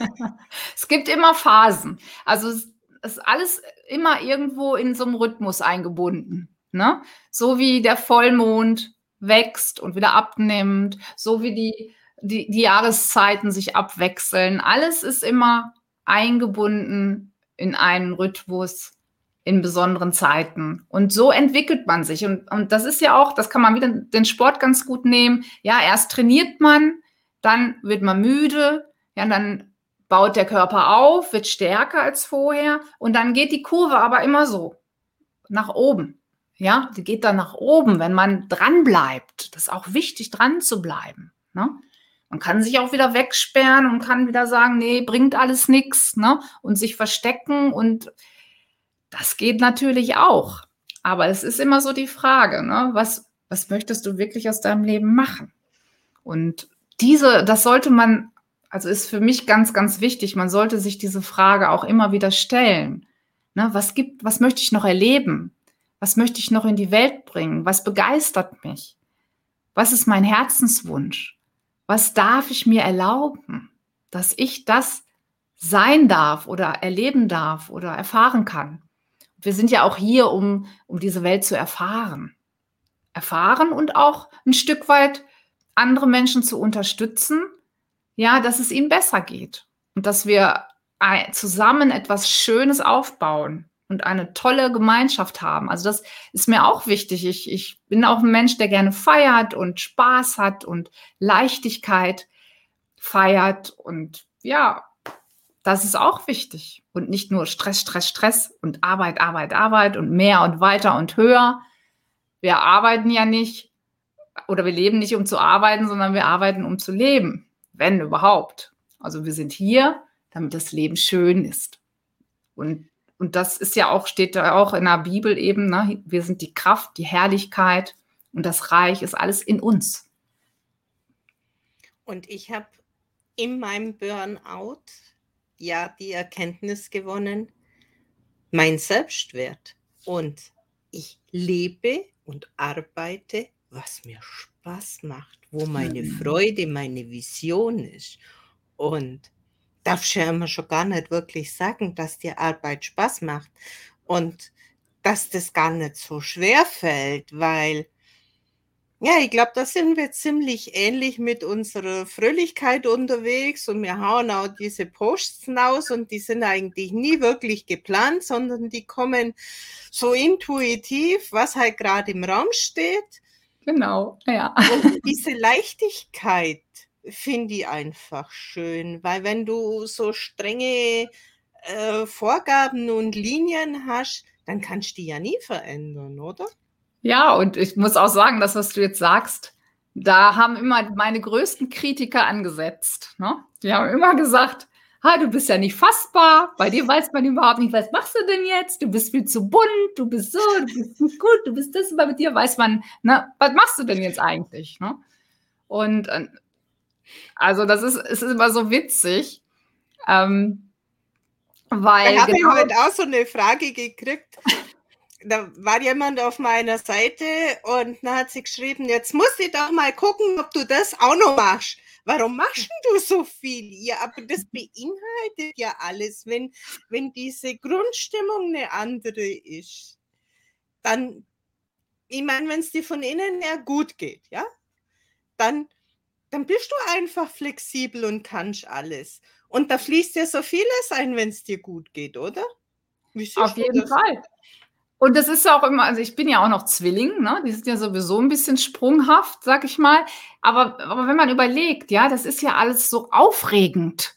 es gibt immer Phasen. Also es ist alles immer irgendwo in so einem Rhythmus eingebunden. Ne? So wie der Vollmond wächst und wieder abnimmt, so wie die, die, die Jahreszeiten sich abwechseln. Alles ist immer eingebunden in einen Rhythmus in besonderen Zeiten. Und so entwickelt man sich. Und, und das ist ja auch, das kann man wieder den Sport ganz gut nehmen. Ja, erst trainiert man, dann wird man müde, ja, dann baut der Körper auf, wird stärker als vorher und dann geht die Kurve aber immer so nach oben. Ja, die geht dann nach oben, wenn man dran bleibt. Das ist auch wichtig, dran zu bleiben. Ne? Man kann sich auch wieder wegsperren und kann wieder sagen, nee, bringt alles nichts, ne? Und sich verstecken und das geht natürlich auch. Aber es ist immer so die Frage, ne? was, was möchtest du wirklich aus deinem Leben machen? Und diese, das sollte man, also ist für mich ganz, ganz wichtig, man sollte sich diese Frage auch immer wieder stellen. Ne? Was gibt, was möchte ich noch erleben? Was möchte ich noch in die Welt bringen? Was begeistert mich? Was ist mein Herzenswunsch? Was darf ich mir erlauben, dass ich das sein darf oder erleben darf oder erfahren kann? wir sind ja auch hier, um, um diese Welt zu erfahren. Erfahren und auch ein Stück weit andere Menschen zu unterstützen, ja, dass es ihnen besser geht und dass wir zusammen etwas Schönes aufbauen und eine tolle Gemeinschaft haben. Also das ist mir auch wichtig. Ich, ich bin auch ein Mensch, der gerne feiert und Spaß hat und Leichtigkeit feiert. Und ja, das ist auch wichtig. Und nicht nur Stress, Stress, Stress und Arbeit, Arbeit, Arbeit und mehr und weiter und höher. Wir arbeiten ja nicht oder wir leben nicht, um zu arbeiten, sondern wir arbeiten, um zu leben, wenn überhaupt. Also wir sind hier, damit das Leben schön ist. Und, und das ist ja auch, steht da auch in der Bibel eben, ne? wir sind die Kraft, die Herrlichkeit und das Reich ist alles in uns.
Und ich habe in meinem Burnout ja die Erkenntnis gewonnen, mein Selbstwert und ich lebe und arbeite was mir Spaß macht, wo meine. Freude, meine Vision ist. Und darfst ja immer schon gar nicht wirklich sagen, dass dir Arbeit Spaß macht und dass das gar nicht so schwer fällt, weil ja, ich glaube, da sind wir ziemlich ähnlich mit unserer Fröhlichkeit unterwegs und wir hauen auch diese Posts raus und die sind eigentlich nie wirklich geplant, sondern die kommen so intuitiv, was halt gerade im Raum steht.
Genau, ja.
Und diese Leichtigkeit finde ich einfach schön, weil wenn du so strenge äh, Vorgaben und Linien hast, dann kannst du die ja nie verändern, oder?
Ja, und ich muss auch sagen, das, was du jetzt sagst, da haben immer meine größten Kritiker angesetzt. Ne? Die haben immer gesagt, ha, du bist ja nicht fassbar, bei dir weiß man überhaupt nicht, was machst du denn jetzt? Du bist viel zu bunt, du bist so, du bist nicht gut, du bist das, aber bei dir weiß man, ne, was machst du denn jetzt eigentlich? Ne? Und äh, also das ist, es ist immer so witzig, ähm, weil.
Ich habe genau, heute auch so eine Frage gekriegt. Da war jemand auf meiner Seite und dann hat sie geschrieben, jetzt muss ich doch mal gucken, ob du das auch noch machst warum machst du so viel? Ja, aber das beinhaltet ja alles. Wenn, wenn diese Grundstimmung eine andere ist, dann, ich meine, wenn es dir von innen her gut geht, ja, dann, dann bist du einfach flexibel und kannst alles. Und da fließt ja so vieles ein, wenn es dir gut geht, oder?
Auf jeden das? Fall. Und das ist auch immer, also ich bin ja auch noch Zwilling, ne? die sind ja sowieso ein bisschen sprunghaft, sag ich mal. Aber, aber wenn man überlegt, ja, das ist ja alles so aufregend,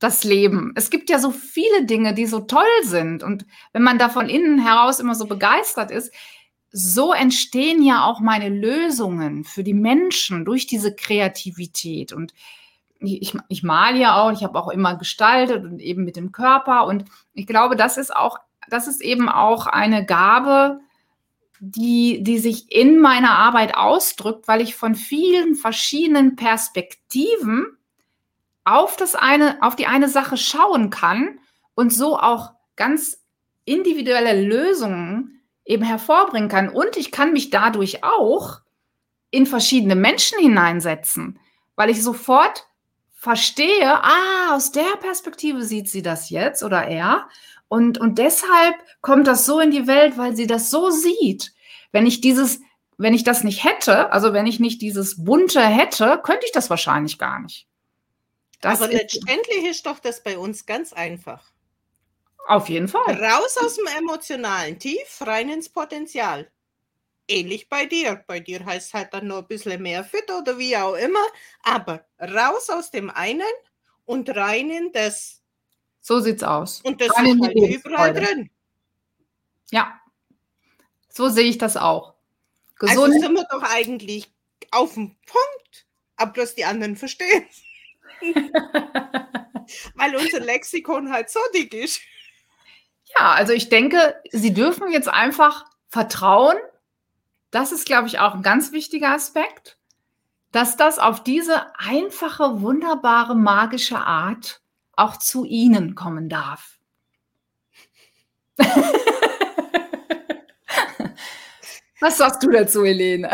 das Leben. Es gibt ja so viele Dinge, die so toll sind. Und wenn man da von innen heraus immer so begeistert ist, so entstehen ja auch meine Lösungen für die Menschen durch diese Kreativität. Und ich, ich male ja auch, ich habe auch immer gestaltet und eben mit dem Körper. Und ich glaube, das ist auch das ist eben auch eine Gabe, die, die sich in meiner Arbeit ausdrückt, weil ich von vielen verschiedenen Perspektiven auf das eine, auf die eine Sache schauen kann und so auch ganz individuelle Lösungen eben hervorbringen kann. Und ich kann mich dadurch auch in verschiedene Menschen hineinsetzen, weil ich sofort verstehe, ah, aus der Perspektive sieht sie das jetzt oder er. Und, und deshalb kommt das so in die Welt, weil sie das so sieht. Wenn ich dieses, wenn ich das nicht hätte, also wenn ich nicht dieses Bunte hätte, könnte ich das wahrscheinlich gar nicht.
Das Aber letztendlich ist doch das bei uns ganz einfach.
Auf jeden Fall.
Raus aus dem emotionalen Tief, rein ins Potenzial. Ähnlich bei dir. Bei dir heißt es halt dann nur ein bisschen mehr fit oder wie auch immer. Aber raus aus dem einen und rein in das
so sieht's aus.
Und das Rein ist halt überall drin.
Ja, so sehe ich das auch.
Gesund. Also sind wir doch eigentlich auf dem Punkt, aber bloß die anderen verstehen Weil unser Lexikon halt so dick ist.
Ja, also ich denke, Sie dürfen jetzt einfach vertrauen. Das ist, glaube ich, auch ein ganz wichtiger Aspekt, dass das auf diese einfache, wunderbare, magische Art auch zu Ihnen kommen darf. Was sagst du dazu, Helene?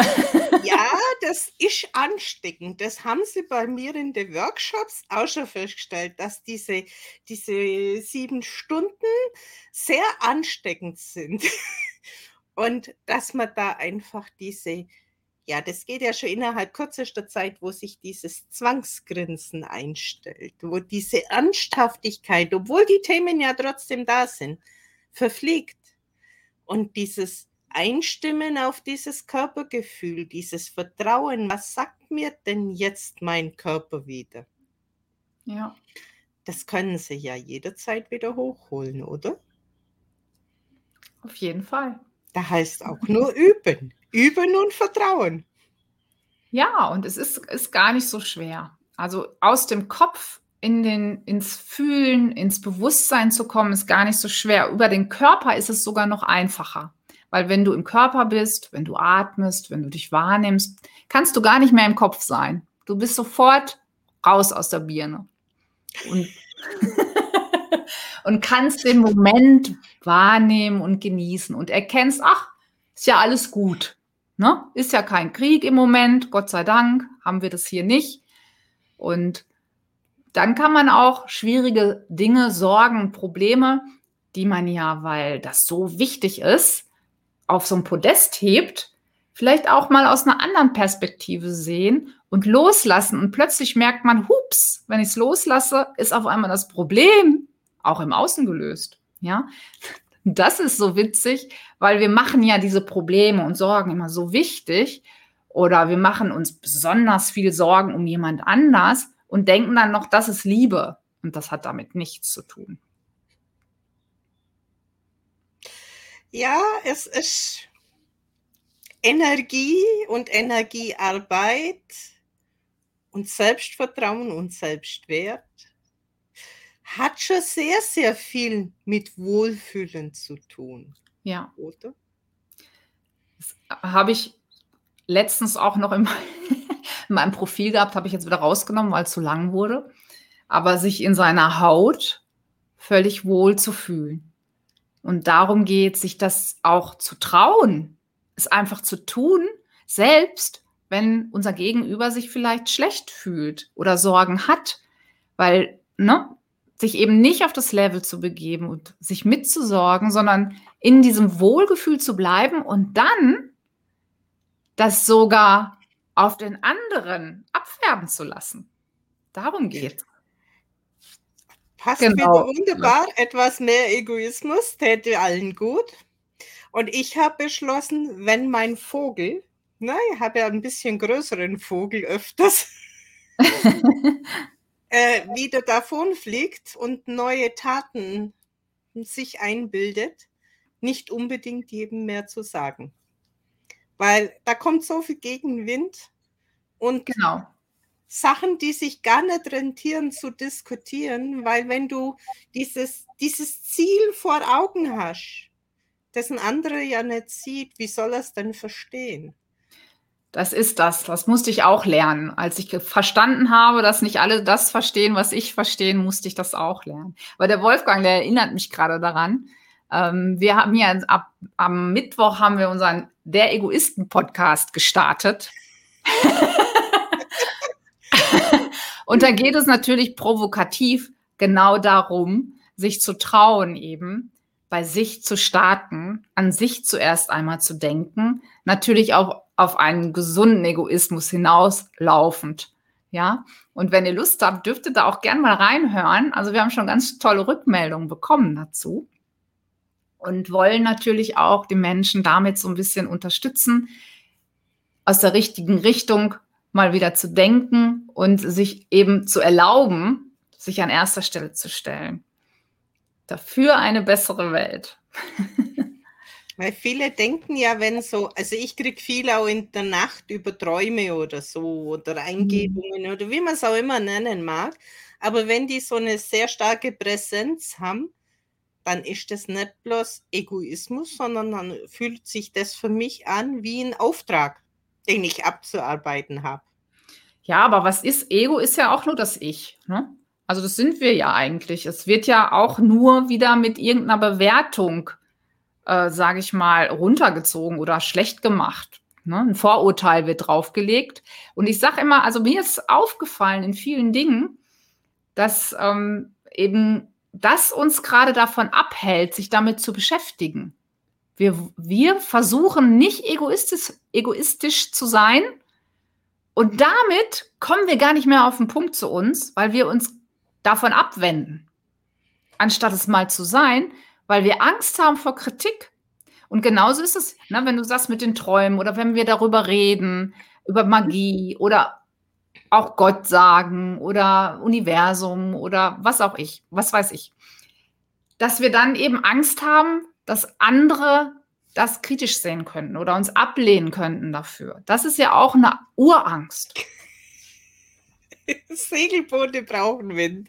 ja, das ist ansteckend. Das haben sie bei mir in den Workshops auch schon festgestellt, dass diese, diese sieben Stunden sehr ansteckend sind. Und dass man da einfach diese, Ja, das geht ja schon innerhalb kürzester Zeit, wo sich dieses Zwangsgrinsen einstellt, wo diese Ernsthaftigkeit, obwohl die Themen ja trotzdem da sind, verfliegt. Und dieses Einstimmen auf dieses Körpergefühl, dieses Vertrauen, was sagt mir denn jetzt mein Körper wieder?
Ja.
Das können Sie ja jederzeit wieder hochholen, oder?
Auf jeden Fall.
Da heißt auch nur üben. Üben und vertrauen.
Ja, und es ist, ist gar nicht so schwer. Also aus dem Kopf in den, ins Fühlen, ins Bewusstsein zu kommen, ist gar nicht so schwer. Über den Körper ist es sogar noch einfacher. Weil wenn du im Körper bist, wenn du atmest, wenn du dich wahrnimmst, kannst du gar nicht mehr im Kopf sein. Du bist sofort raus aus der Birne. Und, und kannst den Moment wahrnehmen und genießen und erkennst, ach, ist ja alles gut. Ne? Ist ja kein Krieg im Moment, Gott sei Dank, haben wir das hier nicht. Und dann kann man auch schwierige Dinge, Sorgen, Probleme, die man ja, weil das so wichtig ist, auf so ein Podest hebt, vielleicht auch mal aus einer anderen Perspektive sehen und loslassen. Und plötzlich merkt man, hups, wenn ich es loslasse, ist auf einmal das Problem auch im Außen gelöst. Ja, das ist so witzig, weil wir machen ja diese Probleme und Sorgen immer so wichtig oder wir machen uns besonders viel Sorgen um jemand anders und denken dann noch, das ist Liebe und das hat damit nichts zu tun.
Ja, es ist Energie und Energiearbeit und Selbstvertrauen und Selbstwert hat schon sehr, sehr viel mit Wohlfühlen zu tun.
Ja. Oder? Das habe ich letztens auch noch in, meinem Profil gehabt, habe ich jetzt wieder rausgenommen, weil es zu lang wurde. Aber sich in seiner Haut völlig wohl zu fühlen. Und darum geht, sich das auch zu trauen, es einfach zu tun, selbst wenn unser Gegenüber sich vielleicht schlecht fühlt oder Sorgen hat. Weil, ne, sich eben nicht auf das Level zu begeben und sich mitzusorgen, sondern in diesem Wohlgefühl zu bleiben und dann das sogar auf den anderen abfärben zu lassen. Darum geht
Passt genau. wieder wunderbar. Etwas mehr Egoismus täte allen gut. Und ich habe beschlossen, wenn mein Vogel, na, ich habe ja ein bisschen größeren Vogel öfters, äh, wieder davonfliegt und neue Taten sich einbildet, nicht unbedingt jedem mehr zu sagen. Weil da kommt so viel Gegenwind und
genau.
Sachen, die sich gar nicht rentieren zu diskutieren, weil wenn du dieses, dieses Ziel vor Augen hast, das ein anderer ja nicht sieht, wie soll er es denn verstehen?
Das ist das. Das musste ich auch lernen. Als ich verstanden habe, dass nicht alle das verstehen, was ich verstehe, musste ich das auch lernen. Aber der Wolfgang, der erinnert mich gerade daran. Ähm, wir haben ja ab, am Mittwoch haben wir unseren Der Egoisten Podcast gestartet. Und da geht es natürlich provokativ genau darum, sich zu trauen, eben bei sich zu starten, an sich zuerst einmal zu denken, natürlich auch auf einen gesunden Egoismus hinauslaufend. Ja, und wenn ihr Lust habt, dürft ihr da auch gern mal reinhören. Also wir haben schon ganz tolle Rückmeldungen bekommen dazu und wollen natürlich auch die Menschen damit so ein bisschen unterstützen, aus der richtigen Richtung mal wieder zu denken und sich eben zu erlauben, sich an erster Stelle zu stellen. Dafür eine bessere Welt.
Weil viele denken ja, wenn so, also ich kriege viel auch in der Nacht über Träume oder so oder Eingebungen mhm. oder wie man es auch immer nennen mag. Aber wenn die so eine sehr starke Präsenz haben, dann ist das nicht bloß Egoismus, sondern dann fühlt sich das für mich an wie ein Auftrag, den ich abzuarbeiten habe.
Ja, aber was ist Ego? Ist ja auch nur das Ich. Ne? Also das sind wir ja eigentlich. Es wird ja auch nur wieder mit irgendeiner Bewertung äh, sage ich mal, runtergezogen oder schlecht gemacht. Ne? Ein Vorurteil wird draufgelegt. Und ich sage immer, also mir ist aufgefallen in vielen Dingen, dass ähm, eben das uns gerade davon abhält, sich damit zu beschäftigen. Wir, wir versuchen nicht egoistisch, egoistisch zu sein. Und damit kommen wir gar nicht mehr auf den Punkt zu uns, weil wir uns davon abwenden. Anstatt es mal zu sein, weil wir Angst haben vor Kritik. Und genauso ist es, ne, wenn du sagst mit den Träumen oder wenn wir darüber reden, über Magie oder auch Gott sagen oder Universum oder was auch ich, was weiß ich, dass wir dann eben Angst haben, dass andere das kritisch sehen könnten oder uns ablehnen könnten dafür. Das ist ja auch eine Urangst.
Segelboote brauchen Wind.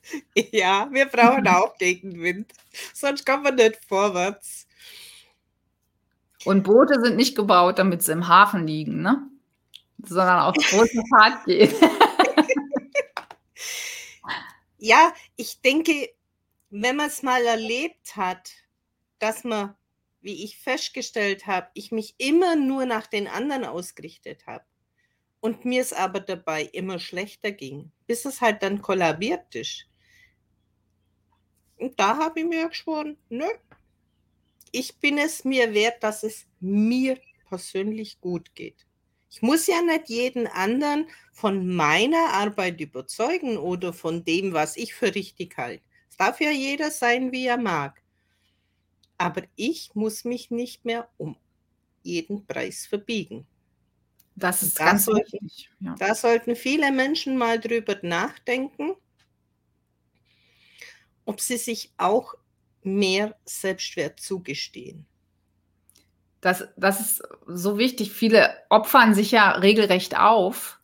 Ja, wir brauchen auch Gegenwind. Sonst kommen wir nicht vorwärts.
Und Boote sind nicht gebaut, damit sie im Hafen liegen, ne? Sondern auf große Fahrt gehen.
ja, ich denke, wenn man es mal erlebt hat, dass man, wie ich festgestellt habe, ich mich immer nur nach den anderen ausgerichtet habe und mir es aber dabei immer schlechter ging, bis es halt dann kollabiert ist. Und da habe ich mir geschworen, nö, ich bin es mir wert, dass es mir persönlich gut geht. Ich muss ja nicht jeden anderen von meiner Arbeit überzeugen oder von dem, was ich für richtig halte. Es darf ja jeder sein, wie er mag. Aber ich muss mich nicht mehr um jeden Preis verbiegen.
Das ist da ganz
sollten, wichtig. Ja. Da sollten viele Menschen mal drüber nachdenken, ob sie sich auch mehr Selbstwert zugestehen.
Das, das ist so wichtig. Viele opfern sich ja regelrecht auf,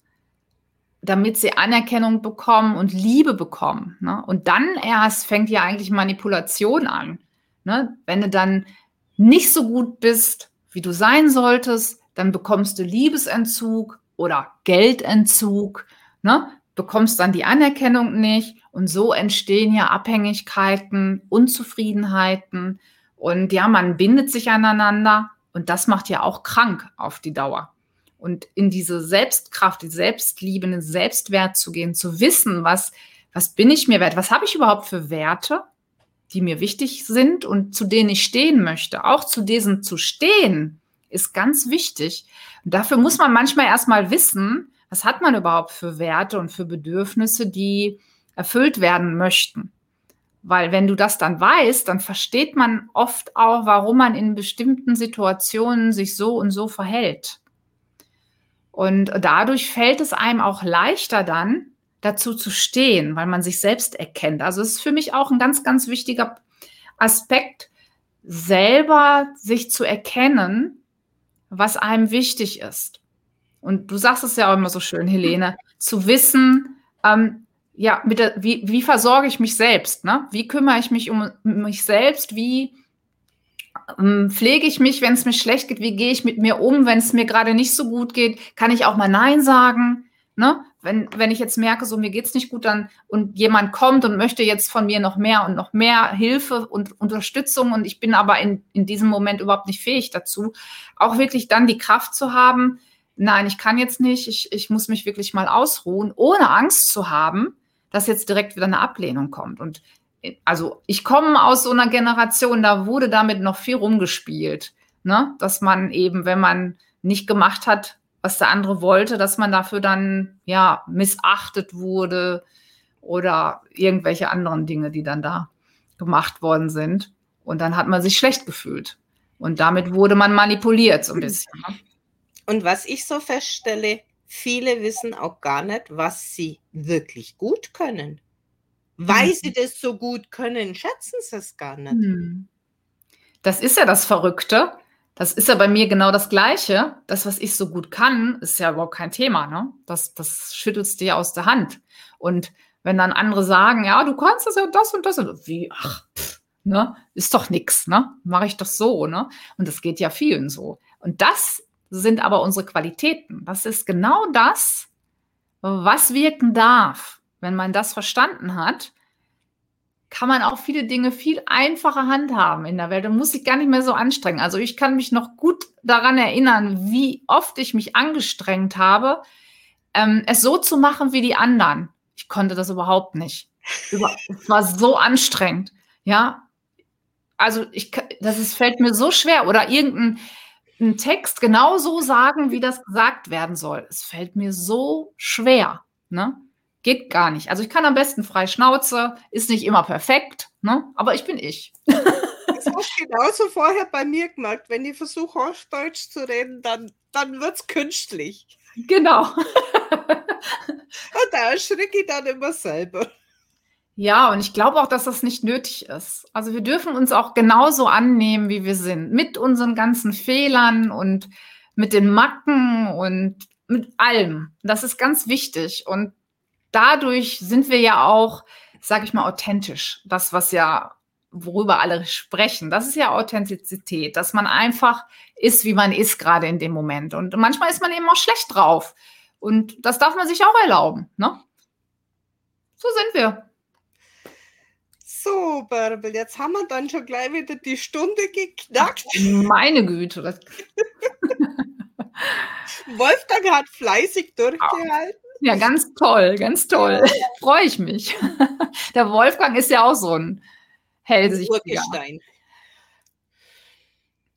damit sie Anerkennung bekommen und Liebe bekommen. Ne? Und dann erst fängt ja eigentlich Manipulation an. Ne? Wenn du dann nicht so gut bist, wie du sein solltest, dann bekommst du Liebesentzug oder Geldentzug, ne? bekommst dann die Anerkennung nicht und so entstehen ja Abhängigkeiten, Unzufriedenheiten und ja, man bindet sich aneinander und das macht ja auch krank auf die Dauer. Und in diese Selbstkraft, die Selbstliebe, den Selbstwert zu gehen, zu wissen, was, was bin ich mir wert, was habe ich überhaupt für Werte, die mir wichtig sind und zu denen ich stehen möchte, auch zu diesen zu stehen, ist ganz wichtig. Und dafür muss man manchmal erstmal wissen, was hat man überhaupt für Werte und für Bedürfnisse, die erfüllt werden möchten. Weil wenn du das dann weißt, dann versteht man oft auch, warum man in bestimmten Situationen sich so und so verhält. Und dadurch fällt es einem auch leichter dann, dazu zu stehen, weil man sich selbst erkennt. Also es ist für mich auch ein ganz, ganz wichtiger Aspekt, selber sich zu erkennen was einem wichtig ist. Und du sagst es ja auch immer so schön, Helene, zu wissen, ähm, ja, der, wie, wie versorge ich mich selbst? Ne? Wie kümmere ich mich um mich selbst? Wie ähm, pflege ich mich, wenn es mir schlecht geht? Wie gehe ich mit mir um, wenn es mir gerade nicht so gut geht? Kann ich auch mal Nein sagen? Ne? Wenn, wenn ich jetzt merke, so mir geht es nicht gut, dann und jemand kommt und möchte jetzt von mir noch mehr und noch mehr Hilfe und Unterstützung und ich bin aber in, in diesem Moment überhaupt nicht fähig dazu, auch wirklich dann die Kraft zu haben, nein, ich kann jetzt nicht, ich, ich muss mich wirklich mal ausruhen, ohne Angst zu haben, dass jetzt direkt wieder eine Ablehnung kommt. Und also ich komme aus so einer Generation, da wurde damit noch viel rumgespielt, ne? dass man eben, wenn man nicht gemacht hat, was der andere wollte, dass man dafür dann ja missachtet wurde oder irgendwelche anderen Dinge, die dann da gemacht worden sind. Und dann hat man sich schlecht gefühlt. Und damit wurde man manipuliert so ein bisschen. Ne?
Und was ich so feststelle, viele wissen auch gar nicht, was sie wirklich gut können. Weil mhm. sie das so gut können, schätzen sie es gar nicht. Mhm.
Das ist ja das Verrückte. Das ist ja bei mir genau das Gleiche. Das, was ich so gut kann, ist ja überhaupt kein Thema. Ne? Das, das schüttelst du ja aus der Hand. Und wenn dann andere sagen, ja, du kannst das ja das und das und wie, ach, pff, ne, ist doch nix, ne? Mache ich doch so, ne? Und das geht ja vielen so. Und das sind aber unsere Qualitäten. Das ist genau das, was wirken darf. Wenn man das verstanden hat, kann man auch viele Dinge viel einfacher handhaben in der Welt und muss sich gar nicht mehr so anstrengen. Also ich kann mich noch gut daran erinnern, wie oft ich mich angestrengt habe, ähm, es so zu machen wie die anderen. Ich konnte das überhaupt nicht. es war so anstrengend. Ja, also ich, das ist, fällt mir so schwer oder irgendein einen Text genau so sagen, wie das gesagt werden soll. Es fällt mir so schwer. Ne? Geht gar nicht. Also ich kann am besten frei Schnauze, ist nicht immer perfekt, ne? aber ich bin ich.
Das hast du genauso vorher bei mir gemerkt. Wenn ich versuche, Hochdeutsch zu reden, dann, dann wird es künstlich.
Genau.
Und da erschricke ich dann immer selber.
Ja, und ich glaube auch, dass das nicht nötig ist. Also wir dürfen uns auch genauso annehmen, wie wir sind, mit unseren ganzen Fehlern und mit den Macken und mit allem. Das ist ganz wichtig. Und dadurch sind wir ja auch, sage ich mal, authentisch. Das, was ja, worüber alle sprechen, das ist ja Authentizität, dass man einfach ist, wie man ist gerade in dem Moment. Und manchmal ist man eben auch schlecht drauf. Und das darf man sich auch erlauben. Ne? So sind wir.
So, Bärbel, jetzt haben wir dann schon gleich wieder die Stunde geknackt.
Meine Güte.
Wolfgang hat fleißig durchgehalten.
Ja, ganz toll, ganz toll. Freue ich mich. Der Wolfgang ist ja auch so ein hellsichtiger. Urgestein.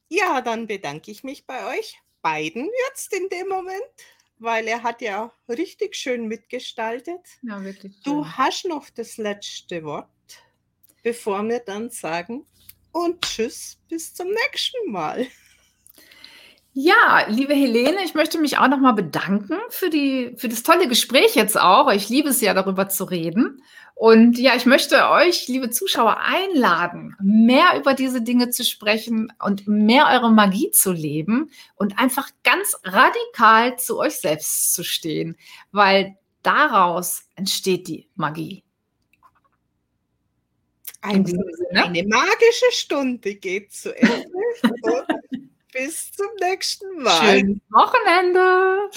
Ja, dann bedanke ich mich bei euch beiden jetzt in dem Moment, weil er hat ja richtig schön mitgestaltet.
Ja, wirklich. Schön.
Du hast noch das letzte Wort bevor wir dann sagen und tschüss, bis zum nächsten Mal.
Ja, liebe Helene, ich möchte mich auch nochmal bedanken für, die, für das tolle Gespräch jetzt auch. Ich liebe es ja, darüber zu reden. Und ja, ich möchte euch, liebe Zuschauer, einladen, mehr über diese Dinge zu sprechen und mehr eure Magie zu leben und einfach ganz radikal zu euch selbst zu stehen, weil daraus entsteht die Magie.
Ein, eine magische Stunde geht zu Ende. Bis zum nächsten Mal.
Schönes Wochenende.